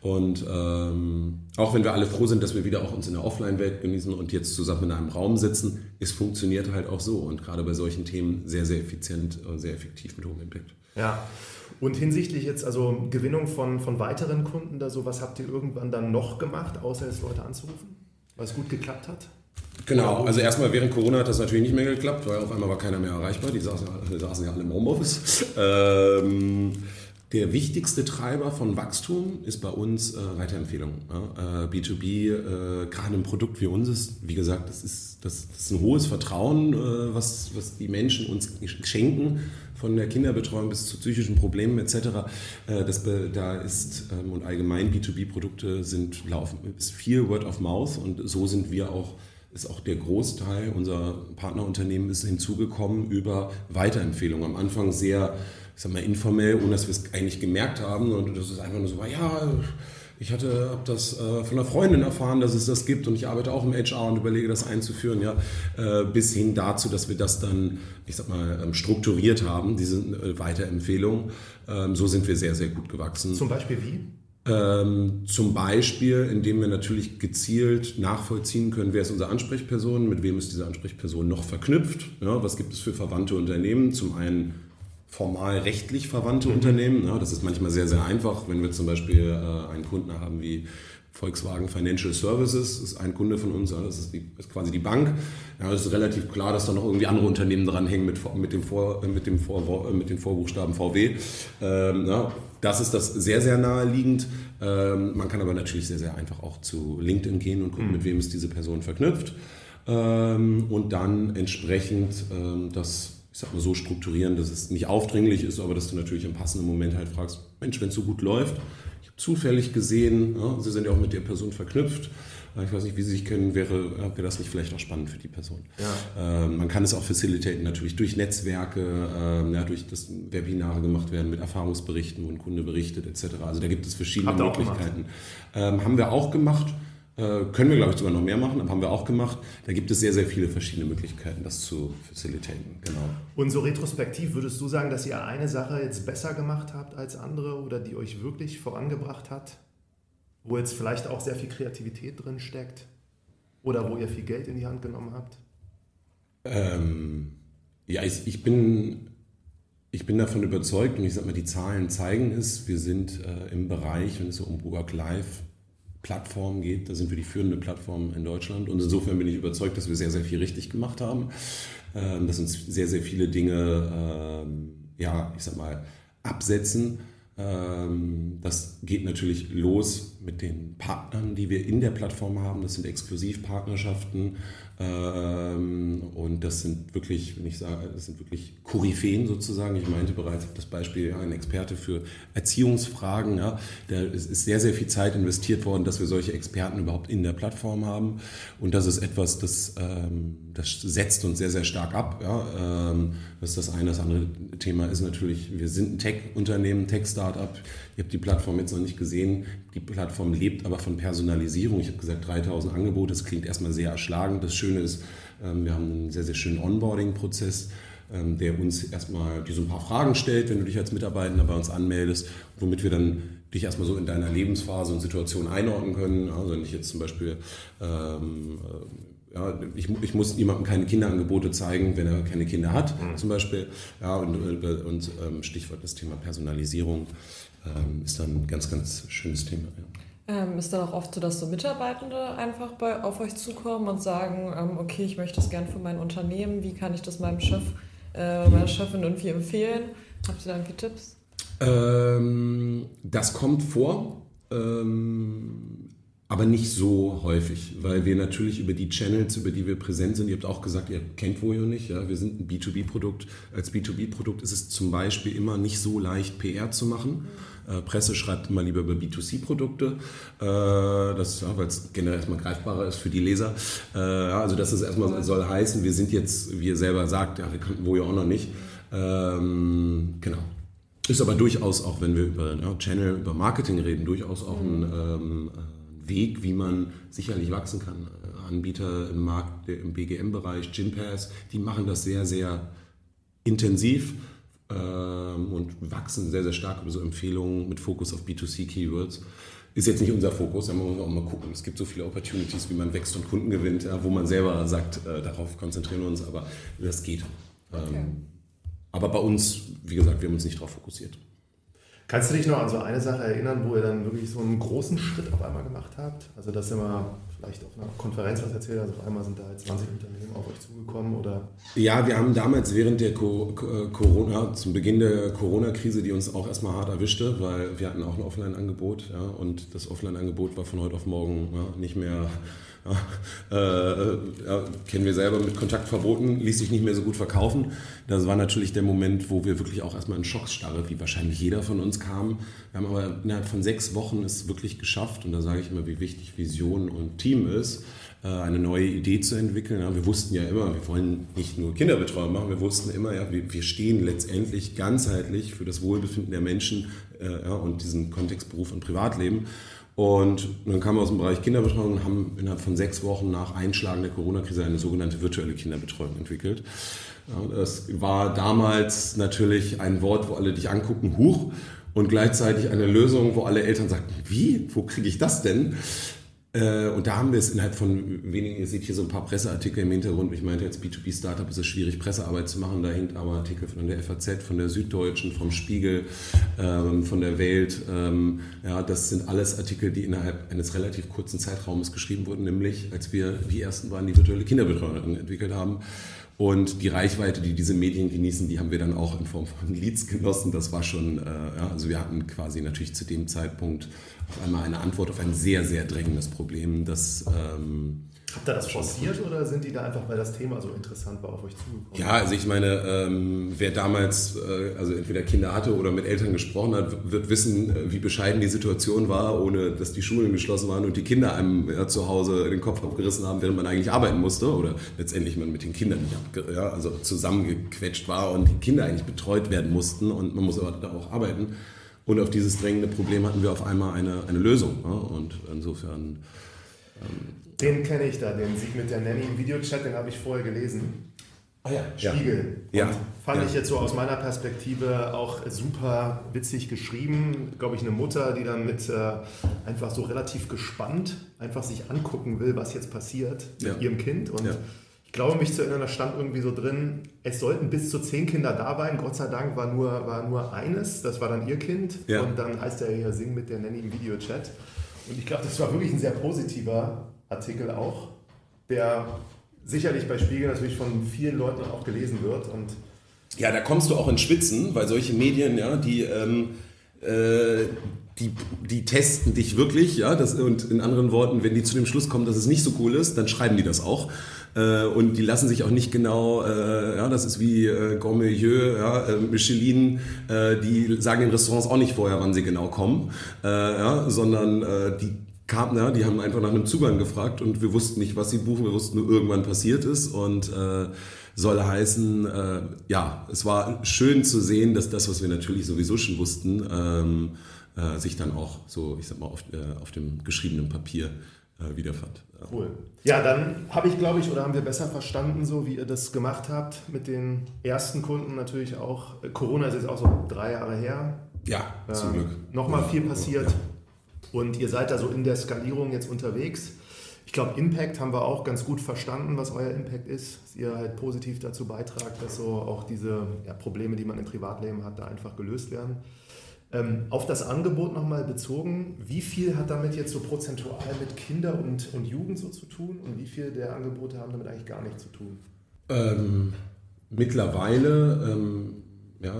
Und ähm, auch wenn wir alle froh sind, dass wir wieder auch uns in der Offline-Welt genießen und jetzt zusammen in einem Raum sitzen, es funktioniert halt auch so. Und gerade bei solchen Themen sehr, sehr effizient, und sehr effektiv mit hohem Impact. Ja. Und hinsichtlich jetzt also Gewinnung von, von weiteren Kunden, da so, was habt ihr irgendwann dann noch gemacht, außer jetzt Leute anzurufen, weil es gut geklappt hat? Genau, also erstmal während Corona hat das natürlich nicht mehr geklappt, weil auf einmal war keiner mehr erreichbar, die saßen, die saßen ja alle im Homeoffice. Ähm, der wichtigste Treiber von Wachstum ist bei uns äh, Weiterempfehlung. Ja? Äh, B2B, äh, gerade ein Produkt wie uns ist, wie gesagt, das ist, das, das ist ein hohes Vertrauen, äh, was, was die Menschen uns schenken, von der Kinderbetreuung bis zu psychischen Problemen etc. Äh, das, da ist ähm, und allgemein B2B-Produkte sind laufen, ist viel Word of Mouth und so sind wir auch ist auch der Großteil unserer Partnerunternehmen ist hinzugekommen über Weiterempfehlungen. Am Anfang sehr ich sag mal, informell, ohne dass wir es eigentlich gemerkt haben. Und das ist einfach nur so, ja, ich hatte, habe das äh, von einer Freundin erfahren, dass es das gibt und ich arbeite auch im HR und überlege, das einzuführen, ja, äh, bis hin dazu, dass wir das dann, ich sag mal, ähm, strukturiert haben, diese äh, Weiterempfehlung. Ähm, so sind wir sehr, sehr gut gewachsen. Zum Beispiel wie? Ähm, zum Beispiel, indem wir natürlich gezielt nachvollziehen können, wer ist unsere Ansprechperson, mit wem ist diese Ansprechperson noch verknüpft, ja, was gibt es für verwandte Unternehmen. Zum einen formal rechtlich verwandte mhm. Unternehmen. Ja, das ist manchmal sehr, sehr einfach, wenn wir zum Beispiel äh, einen Kunden haben wie Volkswagen Financial Services, ist ein Kunde von uns, ja, das ist, die, ist quasi die Bank. Ja, es ist relativ klar, dass da noch irgendwie andere Unternehmen dranhängen mit, mit, dem, Vor, mit, dem Vor, mit den Vorbuchstaben VW. Ähm, ja, das ist das sehr, sehr naheliegend. Ähm, man kann aber natürlich sehr, sehr einfach auch zu LinkedIn gehen und gucken, mhm. mit wem ist diese Person verknüpft. Ähm, und dann entsprechend ähm, das ich sag mal so strukturieren, dass es nicht aufdringlich ist, aber dass du natürlich im passenden Moment halt fragst, Mensch, wenn es so gut läuft, ich habe zufällig gesehen, ja, Sie sind ja auch mit der Person verknüpft, ich weiß nicht, wie Sie sich kennen, wäre, wäre das nicht vielleicht auch spannend für die Person. Ja. Ähm, man kann es auch facilitaten natürlich durch Netzwerke, ähm, ja, durch das Webinare gemacht werden mit Erfahrungsberichten, wo ein Kunde berichtet etc. Also da gibt es verschiedene Möglichkeiten. Ähm, haben wir auch gemacht. Äh, können wir, glaube ich, sogar noch mehr machen, aber haben wir auch gemacht. Da gibt es sehr, sehr viele verschiedene Möglichkeiten, das zu facilitaten. Genau. Und so retrospektiv würdest du sagen, dass ihr eine Sache jetzt besser gemacht habt als andere oder die euch wirklich vorangebracht hat? Wo jetzt vielleicht auch sehr viel Kreativität drin steckt? Oder wo ihr viel Geld in die Hand genommen habt? Ähm, ja, ich, ich, bin, ich bin davon überzeugt und ich sage mal, die Zahlen zeigen es. Wir sind äh, im Bereich, wenn es so um Work Life Plattformen geht. Da sind wir die führende Plattform in Deutschland. Und insofern bin ich überzeugt, dass wir sehr, sehr viel richtig gemacht haben. Ähm, dass uns sehr, sehr viele Dinge, ähm, ja, ich sag mal, absetzen. Ähm, das geht natürlich los mit den Partnern, die wir in der Plattform haben. Das sind Exklusivpartnerschaften ähm, und das sind wirklich, wenn ich sage, das sind wirklich Koryphäen sozusagen. Ich meinte bereits das Beispiel, ja, ein Experte für Erziehungsfragen. Ja, da ist sehr, sehr viel Zeit investiert worden, dass wir solche Experten überhaupt in der Plattform haben. Und das ist etwas, das, ähm, das setzt uns sehr, sehr stark ab. Ja. Ähm, das ist das eine. Das andere Thema ist natürlich, wir sind ein Tech-Unternehmen, Tech-Startup. Ihr habt die Plattform jetzt noch nicht gesehen. Die Plattform lebt aber von Personalisierung. Ich habe gesagt, 3000 Angebote. Das klingt erstmal sehr erschlagend. Das Schöne ist, ähm, wir haben einen sehr, sehr schönen Onboarding-Prozess, ähm, der uns erstmal die so ein paar Fragen stellt, wenn du dich als Mitarbeiter bei uns anmeldest, womit wir dann dich erstmal so in deiner Lebensphase und Situation einordnen können. Also wenn ich jetzt zum Beispiel ähm, äh, ja, ich, ich, muss niemandem keine Kinderangebote zeigen, wenn er keine Kinder hat, mhm. zum Beispiel. Ja, und, und ähm, Stichwort das Thema Personalisierung ähm, ist dann ein ganz, ganz schönes Thema. Ja. Ähm, ist dann auch oft so, dass so Mitarbeitende einfach bei, auf euch zukommen und sagen, ähm, okay, ich möchte das gern für mein Unternehmen, wie kann ich das meinem Chef, äh, meiner Chefin irgendwie empfehlen? Habt ihr da irgendwie Tipps? Ähm, das kommt vor, ähm, aber nicht so häufig, weil wir natürlich über die Channels, über die wir präsent sind, ihr habt auch gesagt, ihr kennt Voyo nicht, ja, wir sind ein B2B-Produkt. Als B2B-Produkt ist es zum Beispiel immer nicht so leicht, PR zu machen. Mhm äh, Presse schreibt immer lieber über B2C-Produkte, äh, das, ja, weil es generell erstmal greifbarer ist für die Leser. Äh, also das ist erstmal soll heißen, wir sind jetzt, wie ihr selber sagt, ja, wir könnten wo ja auch noch nicht. Ähm, genau. Ist aber durchaus auch, wenn wir über ja, Channel, über Marketing reden, durchaus auch ein ähm, Weg, wie man sicherlich wachsen kann. Anbieter im Markt, im BGM-Bereich, Gympass, die machen das sehr, sehr intensiv ähm, und wachsen sehr, sehr stark über so Empfehlungen mit Fokus auf B2C-Keywords. Ist jetzt nicht unser Fokus, da muss man auch mal gucken. Es gibt so viele Opportunities, wie man wächst und Kunden gewinnt, wo man selber sagt, äh, darauf konzentrieren wir uns, aber das geht. Okay. Ähm, aber bei uns, wie gesagt, wir haben uns nicht darauf fokussiert. Kannst du dich noch an so eine Sache erinnern, wo ihr dann wirklich so einen großen Schritt auf einmal gemacht habt? Also, dass ihr mal vielleicht auf einer Konferenz was erzählt, also auf einmal sind da jetzt 20 Unternehmen auf euch zugekommen oder? Ja, wir haben damals während der Corona, zum Beginn der Corona-Krise, die uns auch erstmal hart erwischte, weil wir hatten auch ein Offline-Angebot ja, und das Offline-Angebot war von heute auf morgen ja, nicht mehr äh, ja, kennen wir selber mit Kontaktverboten, ließ sich nicht mehr so gut verkaufen. Das war natürlich der Moment, wo wir wirklich auch erstmal in Schocksstarre, wie wahrscheinlich jeder von uns kam. Wir haben aber innerhalb von sechs Wochen es wirklich geschafft, und da sage ich immer, wie wichtig Vision und Team ist, äh, eine neue Idee zu entwickeln. Wir wussten ja immer, wir wollen nicht nur Kinderbetreuung machen, wir wussten immer, ja, wir stehen letztendlich ganzheitlich für das Wohlbefinden der Menschen äh, ja, und diesen Kontext Beruf und Privatleben. Und dann kamen wir aus dem Bereich Kinderbetreuung und haben innerhalb von sechs Wochen nach Einschlagen der Corona-Krise eine sogenannte virtuelle Kinderbetreuung entwickelt. Ja, das war damals natürlich ein Wort, wo alle dich angucken, huch, und gleichzeitig eine Lösung, wo alle Eltern sagten, wie, wo kriege ich das denn? Äh, und da haben wir es innerhalb von wenigen, ihr seht hier so ein paar Presseartikel im Hintergrund. Ich meinte, als B2B-Startup ist es schwierig, Pressearbeit zu machen. Da hängt aber Artikel von der FAZ, von der Süddeutschen, vom Spiegel, ähm, von der Welt. Ähm, ja, das sind alles Artikel, die innerhalb eines relativ kurzen Zeitraumes geschrieben wurden, nämlich als wir die ersten waren, die virtuelle Kinderbetreuung entwickelt haben. Und die Reichweite, die diese Medien genießen, die haben wir dann auch in Form von Leads genossen. Das war schon, äh, also wir hatten quasi natürlich zu dem Zeitpunkt auf einmal eine Antwort auf ein sehr, sehr drängendes Problem, das ähm, Habt ihr das forciert oder sind die da einfach, weil das Thema so interessant war, auf euch zugekommen? Ja, also ich meine, ähm, wer damals äh, also entweder Kinder hatte oder mit Eltern gesprochen hat, wird wissen, äh, wie bescheiden die Situation war, ohne dass die Schulen geschlossen waren und die Kinder einem ja, zu Hause den Kopf abgerissen haben, während man eigentlich arbeiten musste oder letztendlich man mit den Kindern nicht ja, also zusammengequetscht war und die Kinder eigentlich betreut werden mussten und man muss aber da auch arbeiten. Und auf dieses drängende Problem hatten wir auf einmal eine, eine Lösung. Ja, und insofern ähm, den kenne ich da, den Sieg mit der Nanny im Videochat, den habe ich vorher gelesen. Ah ja. Spiegel. Ja. Und fand ja. ich jetzt so aus meiner Perspektive auch super witzig geschrieben. Glaube ich, eine Mutter, die dann mit äh, einfach so relativ gespannt einfach sich angucken will, was jetzt passiert ja. mit ihrem Kind. Und ich glaube, mich zu erinnern, da stand irgendwie so drin, es sollten bis zu zehn Kinder da sein. Gott sei Dank war nur, war nur eines, das war dann ihr Kind. Und dann heißt er ja Sing mit der Nanny im Videochat. Und ich glaube, das war wirklich ein sehr positiver Artikel auch, der sicherlich bei Spiegel natürlich von vielen Leuten auch gelesen wird. Und ja, da kommst du auch in Schwitzen, weil solche Medien, ja, die, ähm, äh, die, die testen dich wirklich, ja, das, und in anderen Worten, wenn die zu dem Schluss kommen, dass es nicht so cool ist, dann schreiben die das auch. Äh, und die lassen sich auch nicht genau, äh, ja, das ist wie äh, Gourmet, ja, äh, Michelin, äh, die sagen in Restaurants auch nicht vorher, wann sie genau kommen, äh, ja, sondern die ja, die haben einfach nach einem Zugang gefragt und wir wussten nicht, was sie buchen, wir wussten nur, irgendwann passiert ist und soll heißen, äh, ja, es war schön zu sehen, dass das, was wir natürlich sowieso schon wussten, ähm, äh, sich dann auch so, ich sag mal, auf, äh, auf dem geschriebenen Papier wiederfand. Cool. Ja, dann habe ich, glaube ich, oder haben wir besser verstanden, so wie ihr das gemacht habt mit den ersten Kunden natürlich auch. Corona ist jetzt auch so drei Jahre her. Ja, zum Glück. Nochmal viel passiert. Ja. Und ihr seid da so in der Skalierung jetzt unterwegs. Ich glaube, Impact haben wir auch ganz gut verstanden, was euer Impact ist, dass ihr halt positiv dazu beitragt, dass so auch diese ja, Probleme, die man im Privatleben hat, da einfach gelöst werden. Ähm, auf das Angebot nochmal bezogen, wie viel hat damit jetzt so prozentual mit Kinder und, und Jugend so zu tun und wie viel der Angebote haben damit eigentlich gar nichts zu tun? Ähm, mittlerweile, ähm, ja,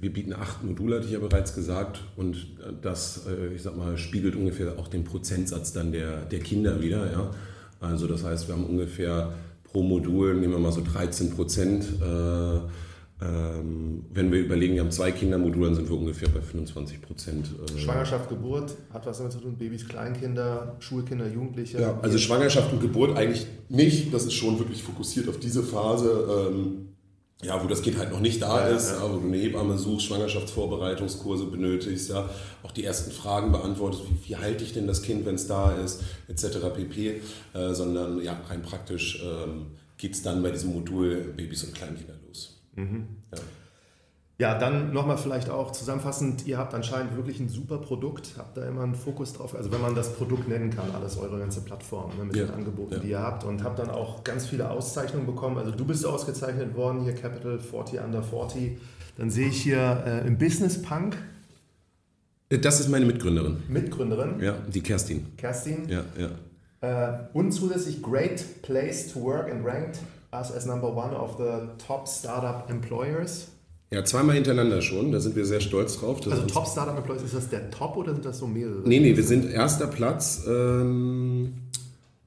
wir bieten acht Module, hatte ich ja bereits gesagt, und das, äh, ich sag mal, spiegelt ungefähr auch den Prozentsatz dann der, der Kinder wieder. Ja? Also das heißt, wir haben ungefähr pro Modul, nehmen wir mal so 13 Prozent äh, wenn wir überlegen, wir haben zwei Kindermodule, dann sind wir ungefähr bei 25 Prozent. Äh Schwangerschaft, Geburt hat was damit zu tun, Babys, Kleinkinder, Schulkinder, Jugendliche. Ja, also Schwangerschaft und Geburt eigentlich nicht. Das ist schon wirklich fokussiert auf diese Phase. Ähm, ja, wo das Kind halt noch nicht da ja, ist, ja. wo du eine Hebamme suchst, Schwangerschaftsvorbereitungskurse benötigst, ja, auch die ersten Fragen beantwortest, wie, wie halte ich denn das Kind, wenn es da ist, etc. pp. Äh, sondern ja, rein praktisch ähm, geht es dann bei diesem Modul Babys und Kleinkinder los. Mhm. Ja. Ja, dann nochmal vielleicht auch zusammenfassend, ihr habt anscheinend wirklich ein super Produkt, habt da immer einen Fokus drauf, also wenn man das Produkt nennen kann, alles eure ganze Plattform ne, mit ja, den Angeboten, ja. die ihr habt und habt dann auch ganz viele Auszeichnungen bekommen. Also du bist ausgezeichnet worden, hier Capital 40 Under 40. Dann sehe ich hier äh, im Business Punk. Äh, das ist meine Mitgründerin. Mitgründerin? Ja, die Kerstin. Kerstin? Ja, ja. Äh, und zusätzlich Great Place to Work and ranked us as number one of the top startup employers. Ja, zweimal hintereinander schon, da sind wir sehr stolz drauf. Das also Top Startup Employees, ist das der Top oder sind das so mehrere? Nee, nee, wir sind erster Platz. Ähm,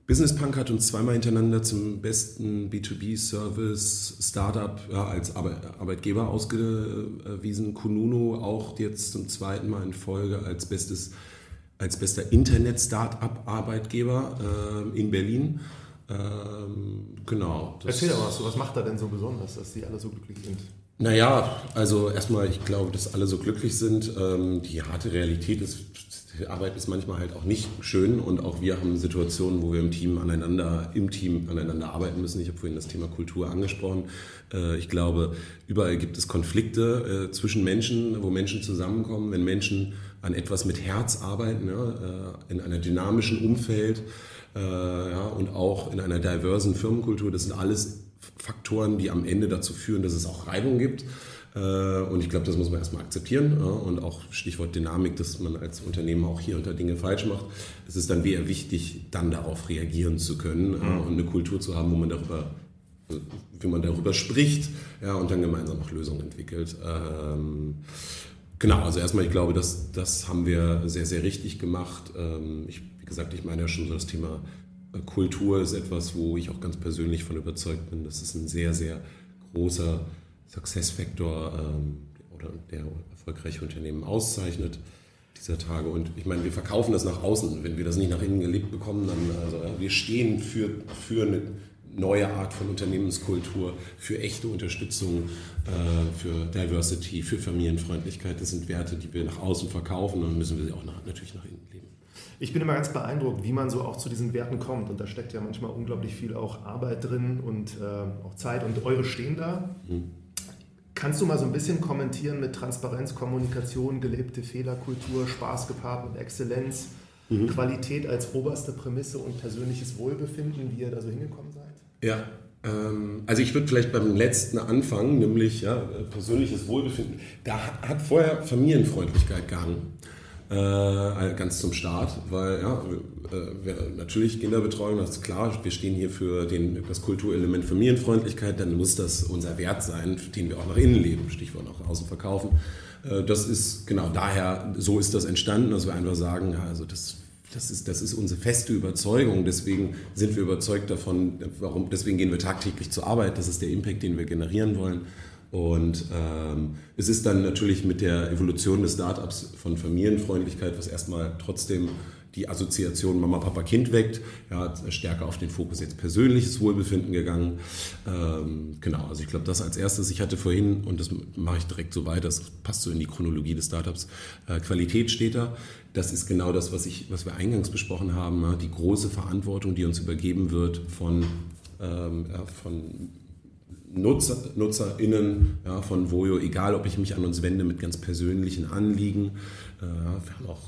Business Punk hat uns zweimal hintereinander zum besten B2B-Service Startup ja, als Arbeitgeber ausgewiesen. Kununu auch jetzt zum zweiten Mal in Folge als, bestes, als bester Internet-Startup-Arbeitgeber äh, in Berlin. Ähm, genau. Erzähl doch was, was macht da denn so besonders, dass die alle so glücklich sind? Naja, also erstmal, ich glaube, dass alle so glücklich sind. Ähm, die harte Realität ist, Arbeit ist manchmal halt auch nicht schön und auch wir haben Situationen, wo wir im Team aneinander, im Team aneinander arbeiten müssen. Ich habe vorhin das Thema Kultur angesprochen. Äh, ich glaube, überall gibt es Konflikte äh, zwischen Menschen, wo Menschen zusammenkommen, wenn Menschen an etwas mit Herz arbeiten, äh, in einer dynamischen Umfeld und auch in einer diversen Firmenkultur. Das sind alles Faktoren, die am Ende dazu führen, dass es auch Reibung gibt. Äh, und ich glaube, das muss man erstmal akzeptieren. Und auch Stichwort Dynamik, dass man als Unternehmen auch hier unter Dinge falsch macht. Es ist dann eher wichtig, dann darauf reagieren zu können mhm. und eine Kultur zu haben, wo man darüber, wie man darüber spricht ja, und dann gemeinsam auch Lösungen entwickelt. Ähm, genau, also erstmal, ich glaube, das, das haben wir sehr, sehr richtig gemacht. Ähm, ich, wie gesagt, ich meine ja schon so das Thema Kultur ist etwas, wo ich auch ganz persönlich von überzeugt bin. Das ist ein sehr, sehr großer Success-Factor ähm, oder der erfolgreiche Unternehmen auszeichnet dieser Tage. Und ich meine, wir verkaufen das nach außen. Wenn wir das nicht nach innen gelebt bekommen, dann also wir stehen für, für eine neue Art von Unternehmenskultur, für echte Unterstützung, äh, für Diversity, für Familienfreundlichkeit. Das sind Werte, die wir nach außen verkaufen und müssen wir sie auch nach, natürlich nach innen leben. Ich bin immer ganz beeindruckt, wie man so auch zu diesen Werten kommt. Und da steckt ja manchmal unglaublich viel auch Arbeit drin und äh, auch Zeit. Und eure stehen da. Mhm. Kannst du mal so ein bisschen kommentieren mit Transparenz, Kommunikation, gelebte Fehlerkultur, Spaß gepaart mit Exzellenz, mhm. Qualität als oberste Prämisse und persönliches Wohlbefinden, wie ihr da so hingekommen seid? Ja, ähm, also ich würde vielleicht beim letzten anfangen, nämlich ja, persönliches Wohlbefinden. Da hat vorher Familienfreundlichkeit gehangen. Äh, ganz zum Start, weil ja, wir, natürlich Kinderbetreuung, das ist klar, wir stehen hier für den, das Kulturelement Familienfreundlichkeit, dann muss das unser Wert sein, den wir auch nach innen leben, Stichwort nach außen verkaufen. Äh, das ist genau daher, so ist das entstanden, dass wir einfach sagen, also das das ist, das ist unsere feste Überzeugung. Deswegen sind wir überzeugt davon, warum, deswegen gehen wir tagtäglich zur Arbeit. Das ist der Impact, den wir generieren wollen. Und ähm, es ist dann natürlich mit der Evolution des Startups von Familienfreundlichkeit, was erstmal trotzdem die Assoziation Mama, Papa, Kind weckt, ja, stärker auf den Fokus jetzt persönliches Wohlbefinden gegangen. Ähm, genau, also ich glaube, das als erstes. Ich hatte vorhin, und das mache ich direkt so weiter, das passt so in die Chronologie des Startups, äh, Qualität steht da. Das ist genau das, was, ich, was wir eingangs besprochen haben, ja, die große Verantwortung, die uns übergeben wird von, ähm, ja, von Nutzer, NutzerInnen ja, von Voyo, egal ob ich mich an uns wende mit ganz persönlichen Anliegen. Äh, wir haben auch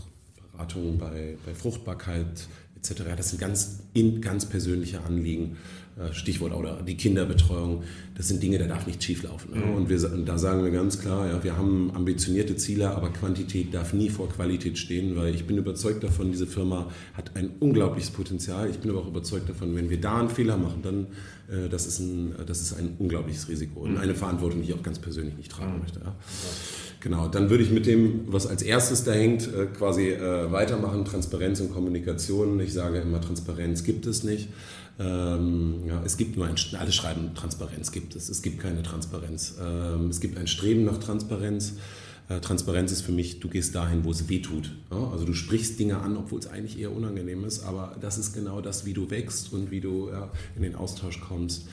Beratungen bei, bei Fruchtbarkeit etc. Das sind ganz, in, ganz persönliche Anliegen. Äh, Stichwort oder die Kinderbetreuung, das sind Dinge, da darf nicht schief laufen. Mhm. Und, wir, und da sagen wir ganz klar, ja, wir haben ambitionierte Ziele, aber Quantität darf nie vor Qualität stehen, weil ich bin überzeugt davon, diese Firma hat ein unglaubliches Potenzial. Ich bin aber auch überzeugt davon, wenn wir da einen Fehler machen, dann äh, das ist ein, das ist ein unglaubliches Risiko und mhm. eine Verantwortung, die ich auch ganz persönlich nicht tragen mhm. möchte. Ja. Genau, dann würde ich mit dem, was als erstes da hängt, äh, quasi äh, weitermachen, Transparenz und Kommunikation. Ich sage immer, Transparenz gibt es nicht. Ähm, ja, es gibt nur ein, alle schreiben, Transparenz gibt es. Es gibt keine Transparenz. Ähm, es gibt ein Streben nach Transparenz. Äh, Transparenz ist für mich, du gehst dahin, wo es weh tut. Also du sprichst Dinge an, obwohl es eigentlich eher unangenehm ist, aber das ist genau das, wie du wächst und wie du in den Austausch kommst.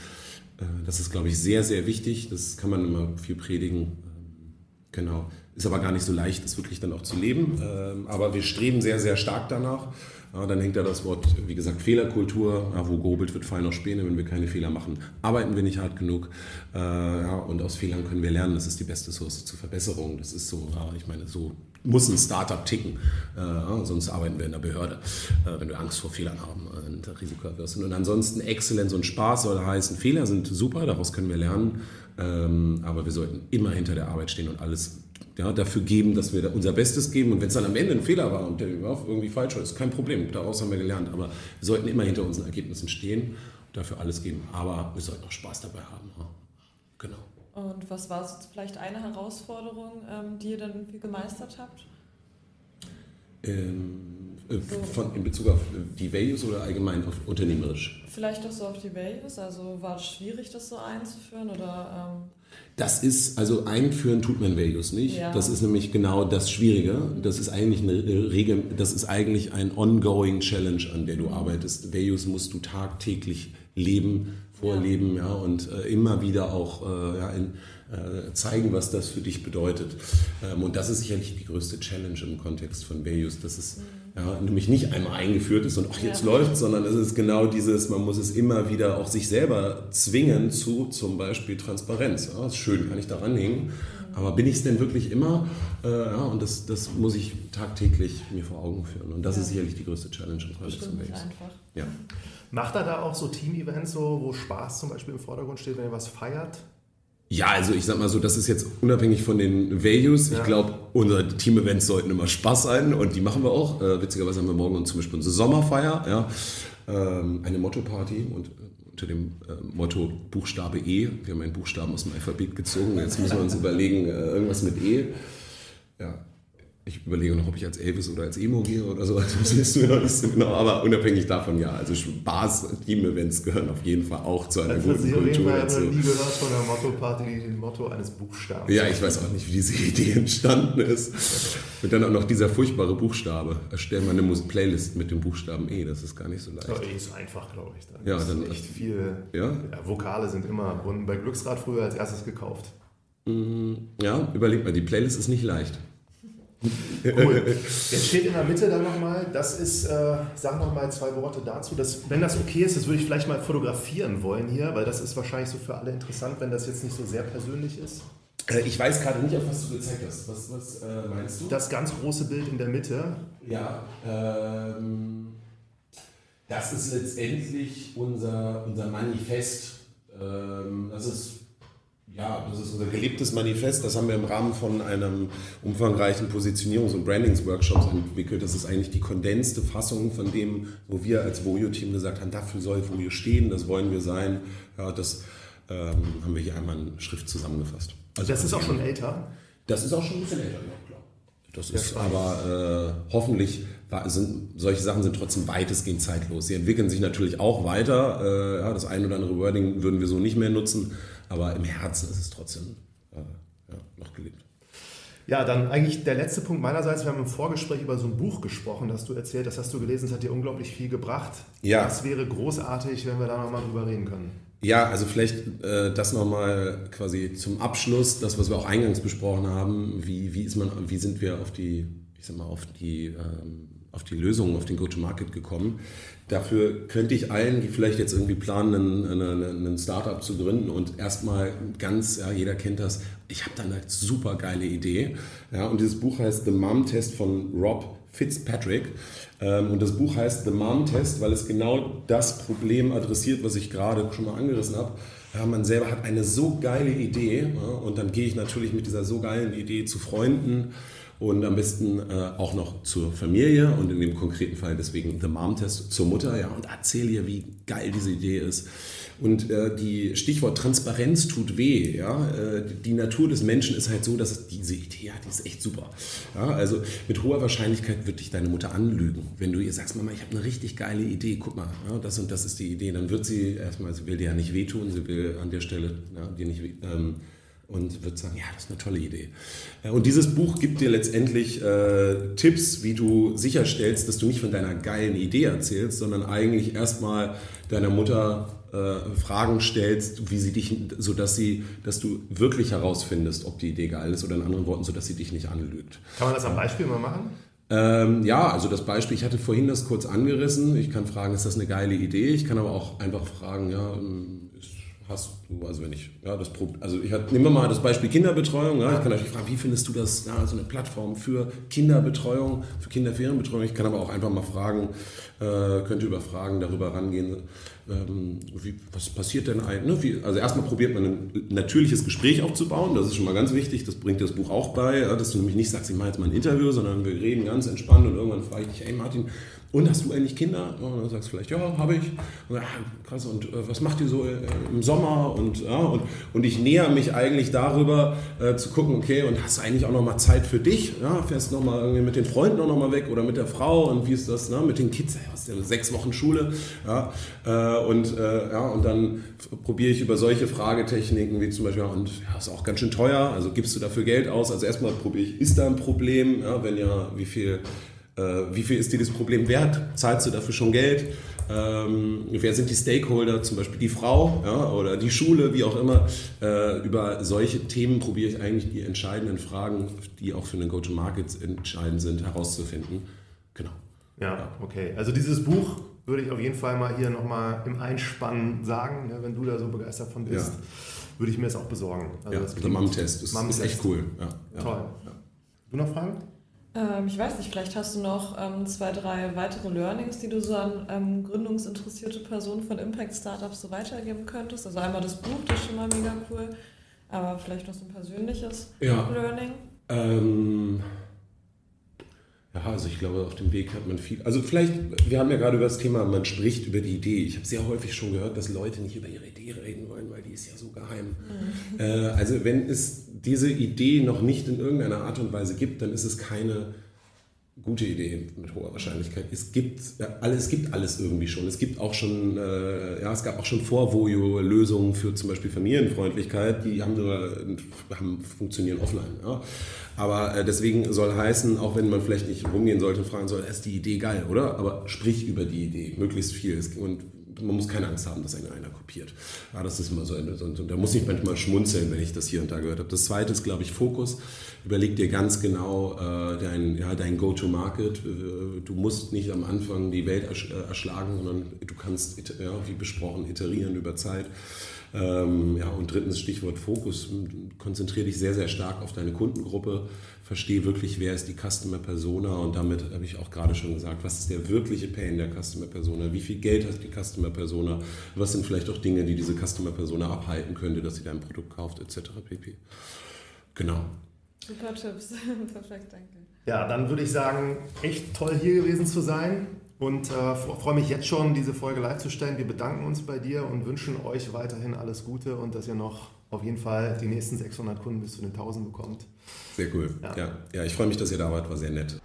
Das ist, glaube ich, sehr, sehr wichtig. Das kann man immer viel predigen. Genau. Ist aber gar nicht so leicht, das wirklich dann auch zu leben. Ähm, aber wir streben sehr, sehr stark danach. Ja, dann hängt da das Wort, wie gesagt, Fehlerkultur. Ja, wo gehobelt wird, fallen auch Späne. Wenn wir keine Fehler machen, arbeiten wir nicht hart genug. Äh, ja, und aus Fehlern können wir lernen. Das ist die beste Source zur Verbesserung. Das ist so, ich meine, so muss ein Startup ticken. Äh, sonst arbeiten wir in der Behörde, äh, wenn wir Angst vor Fehlern haben und risikoavers sind. Und ansonsten Exzellenz und Spaß soll heißen, Fehler sind super, daraus können wir lernen. Ähm, aber wir sollten immer hinter der Arbeit stehen und alles ja, dafür geben, dass wir unser Bestes geben. Und wenn es dann am Ende ein Fehler war und der irgendwie falsch war, ist kein Problem. Daraus haben wir gelernt. Aber wir sollten immer hinter unseren Ergebnissen stehen und dafür alles geben. Aber wir sollten auch Spaß dabei haben. Ja. Genau. Und was war vielleicht eine Herausforderung, ähm, die ihr dann gemeistert habt? Ähm, äh, von, in Bezug auf die Values oder allgemein auf unternehmerisch? Vielleicht auch so auf die Values. Also war es schwierig, das so einzuführen? Oder, ähm das ist, also einführen tut man Values nicht. Ja. Das ist nämlich genau das Schwierige. Das ist eigentlich eine Regel, das ist eigentlich ein ongoing Challenge, an der du arbeitest. Values musst du tagtäglich leben, vorleben, ja, ja und äh, immer wieder auch äh, ja, in, äh, zeigen, was das für dich bedeutet. Ähm, und das ist sicherlich die größte Challenge im Kontext von Values, dass es mhm. Ja, nämlich nicht einmal eingeführt ist und auch jetzt ja. läuft, sondern es ist genau dieses, man muss es immer wieder auch sich selber zwingen zu zum Beispiel Transparenz. Ja, ist schön, kann ich daran hängen. Aber bin ich es denn wirklich immer? Äh, ja, und das, das muss ich tagtäglich mir vor Augen führen. Und das ja. ist sicherlich die größte Challenge im Values. Ja. Macht er da auch so Team-Events, so, wo Spaß zum Beispiel im Vordergrund steht, wenn ihr was feiert? Ja, also ich sag mal so, das ist jetzt unabhängig von den Values. Ja. Ich glaube, unsere Team-Events sollten immer Spaß sein und die machen wir auch. Äh, witzigerweise haben wir morgen zum Beispiel unsere Sommerfeier, ja, ähm, eine Motto-Party und äh, unter dem äh, Motto Buchstabe E. Wir haben einen Buchstaben aus dem Alphabet gezogen. Jetzt müssen wir uns überlegen, äh, irgendwas mit E. Ja, ich überlege noch, ob ich als Elvis oder als Emo gehe oder so. Also das wissen wir noch nicht so genau. Aber unabhängig davon, ja. Also Spaß, Team-Events gehören auf jeden Fall auch zu einer also guten Kultur dazu. Ich habe nie gehört von der Motto-Party, dem Motto eines Buchstabens. Ja, ich weiß auch nicht, wie diese Idee entstanden ist. Und dann auch noch dieser furchtbare Buchstabe. Erstellen wir eine Playlist mit dem Buchstaben E. Das ist gar nicht so leicht. Ja, E ist einfach, glaube ich. Da ja, dann echt viel. Ja? ja? Vokale sind immer und bei Glücksrad früher als erstes gekauft. Mm, ja, überleg mal, die Playlist ist nicht leicht. Cool. *laughs* Jetzt steht in der Mitte dann nochmal, das ist, äh, sag nochmal zwei Worte dazu. Dass, wenn das okay ist, das würde ich vielleicht mal fotografieren wollen hier, weil das ist wahrscheinlich so für alle interessant, wenn das jetzt nicht so sehr persönlich ist. Äh, ich weiß gerade nicht, auf was du gezeigt hast. Was, was äh, meinst du? Das ganz große Bild in der Mitte. Ja, ähm, das ist letztendlich unser, unser Manifest. Ähm, das ist ja, Ja, das ist unser gelebtes Manifest. Das haben wir im Rahmen von einem umfangreichen Positionierungs- und Brandings-Workshops entwickelt. Das ist eigentlich die kondenste Fassung von dem, wo wir als Voyo-Team gesagt haben, dafür soll Voyo stehen, das wollen wir sein. Ja, das ähm, haben wir hier einmal in Schrift zusammengefasst. Also das ist auch schon älter? Das ist auch schon ein bisschen älter, ja klar. Das ist spannend. aber äh, hoffentlich sind solche Sachen sind trotzdem weitestgehend zeitlos. Sie entwickeln sich natürlich auch weiter. Äh, ja, das ein oder andere Wording würden wir so nicht mehr nutzen, aber im Herzen ist es trotzdem äh, ja, noch gelebt. Ja, dann eigentlich der letzte Punkt meinerseits. Wir haben im Vorgespräch über so ein Buch gesprochen, das du erzählt, das hast du gelesen, das hat dir unglaublich viel gebracht. Ja. Das wäre großartig, wenn wir da nochmal drüber reden können. Ja, also vielleicht äh, das nochmal quasi zum Abschluss, das, was wir auch eingangs besprochen haben. Wie, wie, ist man, wie sind wir auf die, sag mal, auf die ähm, auf die Lösung, auf den Go-to-Market gekommen. Dafür könnte ich allen, die vielleicht jetzt irgendwie planen, ein Startup zu gründen und erstmal ganz, ja, jeder kennt das, ich habe da eine super geile Idee. Ja, und dieses Buch heißt The Mom Test von Rob Fitzpatrick. Ähm, und das Buch heißt The Mom Test, weil es genau das Problem adressiert, was ich gerade schon mal angerissen habe. Ja, man selber hat eine so geile Idee und dann gehe ich natürlich mit dieser so geilen Idee zu Freunden und am besten äh, auch noch zur Familie und in dem konkreten Fall deswegen The Mom Test zur Mutter, ja, und erzähle ihr, wie geil diese Idee ist. Und äh, die Stichwort Transparenz tut weh. Ja? Äh, die Natur des Menschen ist halt so, dass diese Idee, ja, die ist echt super. Ja? Also mit hoher Wahrscheinlichkeit wird dich deine Mutter anlügen. Wenn du ihr sagst, Mama, ich habe eine richtig geile Idee, guck mal, ja, das und das ist die Idee, dann wird sie erstmal, sie will dir ja nicht wehtun, sie will an der Stelle ja, dir nicht. Ähm, und wird sagen, ja, das ist eine tolle Idee. Äh, und dieses Buch gibt dir letztendlich äh, Tipps, wie du sicherstellst, dass du nicht von deiner geilen Idee erzählst, sondern eigentlich erstmal deiner Mutter äh, Fragen stellst, wie sie dich, sodass sie, dass du wirklich herausfindest, ob die Idee geil ist oder in anderen Worten, sodass sie dich nicht anlügt. Kann man das am Beispiel mal machen? Ähm, ja, also das Beispiel, ich hatte vorhin das kurz angerissen. Ich kann fragen, ist das eine geile Idee? Ich kann aber auch einfach fragen, ja, ist hast du, also wenn ich, ja, das also ich hatte, nehmen wir mal das Beispiel Kinderbetreuung, ja, ich kann natürlich fragen, wie findest du das, ja, so eine Plattform für Kinderbetreuung, für Kinderferienbetreuung, ich kann aber auch einfach mal fragen, äh, könnte über Fragen darüber rangehen, ähm, wie, was passiert denn eigentlich, ne? Wie, also erstmal probiert man ein natürliches Gespräch aufzubauen, das ist schon mal ganz wichtig, das bringt das Buch auch bei, ja, dass du nämlich nicht sagst, ich mache jetzt mal ein Interview, sondern wir reden ganz entspannt und irgendwann frage ich dich, hey Martin, und hast du eigentlich Kinder? Und dann sagst du vielleicht, ja, habe ich. Und, ja, krass, und äh, was macht ihr so äh, im Sommer? Und, ja, und, und ich näher mich eigentlich darüber äh, zu gucken, okay, und hast du eigentlich auch nochmal Zeit für dich? Ja, fährst nochmal mit den Freunden auch nochmal weg oder mit der Frau und wie ist das ne? mit den Kids? Hast ja sechs Wochen Schule. Ja, äh, und, äh, ja, und dann probiere ich über solche Fragetechniken wie zum Beispiel, und ja, ist auch ganz schön teuer, also gibst du dafür Geld aus? Also erstmal probiere ich, ist da ein Problem? Ja, wenn ja, wie viel wie viel ist dir das Problem wert? Zahlst du dafür schon Geld? Ähm, wer sind die Stakeholder, zum Beispiel die Frau ja, oder die Schule, wie auch immer. Äh, über solche Themen probiere ich eigentlich die entscheidenden Fragen, die auch für einen Go-to-Market entscheidend sind, herauszufinden. Genau. Ja, okay. Also dieses Buch würde ich auf jeden Fall mal hier nochmal im Einspann sagen, ne, wenn du da so begeistert von bist, ja. würde ich mir das auch besorgen. Also ja, der Mom-Test ist, ist, echt cool. Ja, Toll. Du noch Fragen? Ähm, ich weiß nicht, vielleicht hast du noch ähm, zwei, drei weitere Learnings, die du so an ähm, gründungsinteressierte Personen von Impact Startups so weitergeben könntest. Also einmal das Buch, das ist schon mal mega cool, aber vielleicht noch so ein persönliches ja. Learning. Ja, also ich glaube, auf dem Weg hat man viel. Also vielleicht, wir haben ja gerade über das Thema, man spricht über die Idee. Ich habe sehr häufig schon gehört, dass Leute nicht über ihre Idee reden wollen, weil die ist ja so geheim. Mhm. Äh, also wenn es diese Idee noch nicht in irgendeiner Art und Weise gibt, dann ist es keine gute Idee mit hoher Wahrscheinlichkeit. Es gibt, ja, alles, es gibt alles irgendwie schon. Es gibt auch schon, äh, ja, es gab auch schon vor Voyo Lösungen für zum Beispiel Familienfreundlichkeit, die haben, nur, haben funktionieren offline. Ja. Aber äh, deswegen soll heißen, auch wenn man vielleicht nicht rumgehen sollte und fragen soll, ist die Idee geil, oder? Aber sprich über die Idee, möglichst viel. Und man muss keine Angst haben, dass einen einer kopiert. Ja, das ist immer so, eine, so, da muss ich manchmal schmunzeln, wenn ich das hier und da gehört habe. Das zweite ist, glaube ich, Fokus. Überleg dir ganz genau äh, dein, ja, dein Go-to-Market. Äh, du musst nicht am Anfang die Welt ersch äh, erschlagen, sondern du kannst, ja, wie besprochen, iterieren über Zeit. Ähm, ja, und drittens Stichwort Fokus. Konzentriere dich sehr, sehr stark auf deine Kundengruppe. Verstehe wirklich, wer ist die Customer Persona und damit habe ich auch gerade schon gesagt, was ist der wirkliche Pain der Customer Persona? Wie viel Geld hat die Customer Persona? Was sind vielleicht auch Dinge, die diese Customer Persona abhalten könnte, dass sie dein Produkt kauft, etc. pp. Genau. Super Tipps. *laughs* Perfekt, danke. Ja, dann würde ich sagen, echt toll hier gewesen zu sein und äh, freue mich jetzt schon, diese Folge live zu stellen. Wir bedanken uns bei dir und wünschen euch weiterhin alles Gute und dass ihr noch auf jeden Fall die nächsten 600 Kunden bis zu den 1000 bekommt. Sehr cool. Ja, ja, ja ich freue mich, dass ihr da wart, war sehr nett.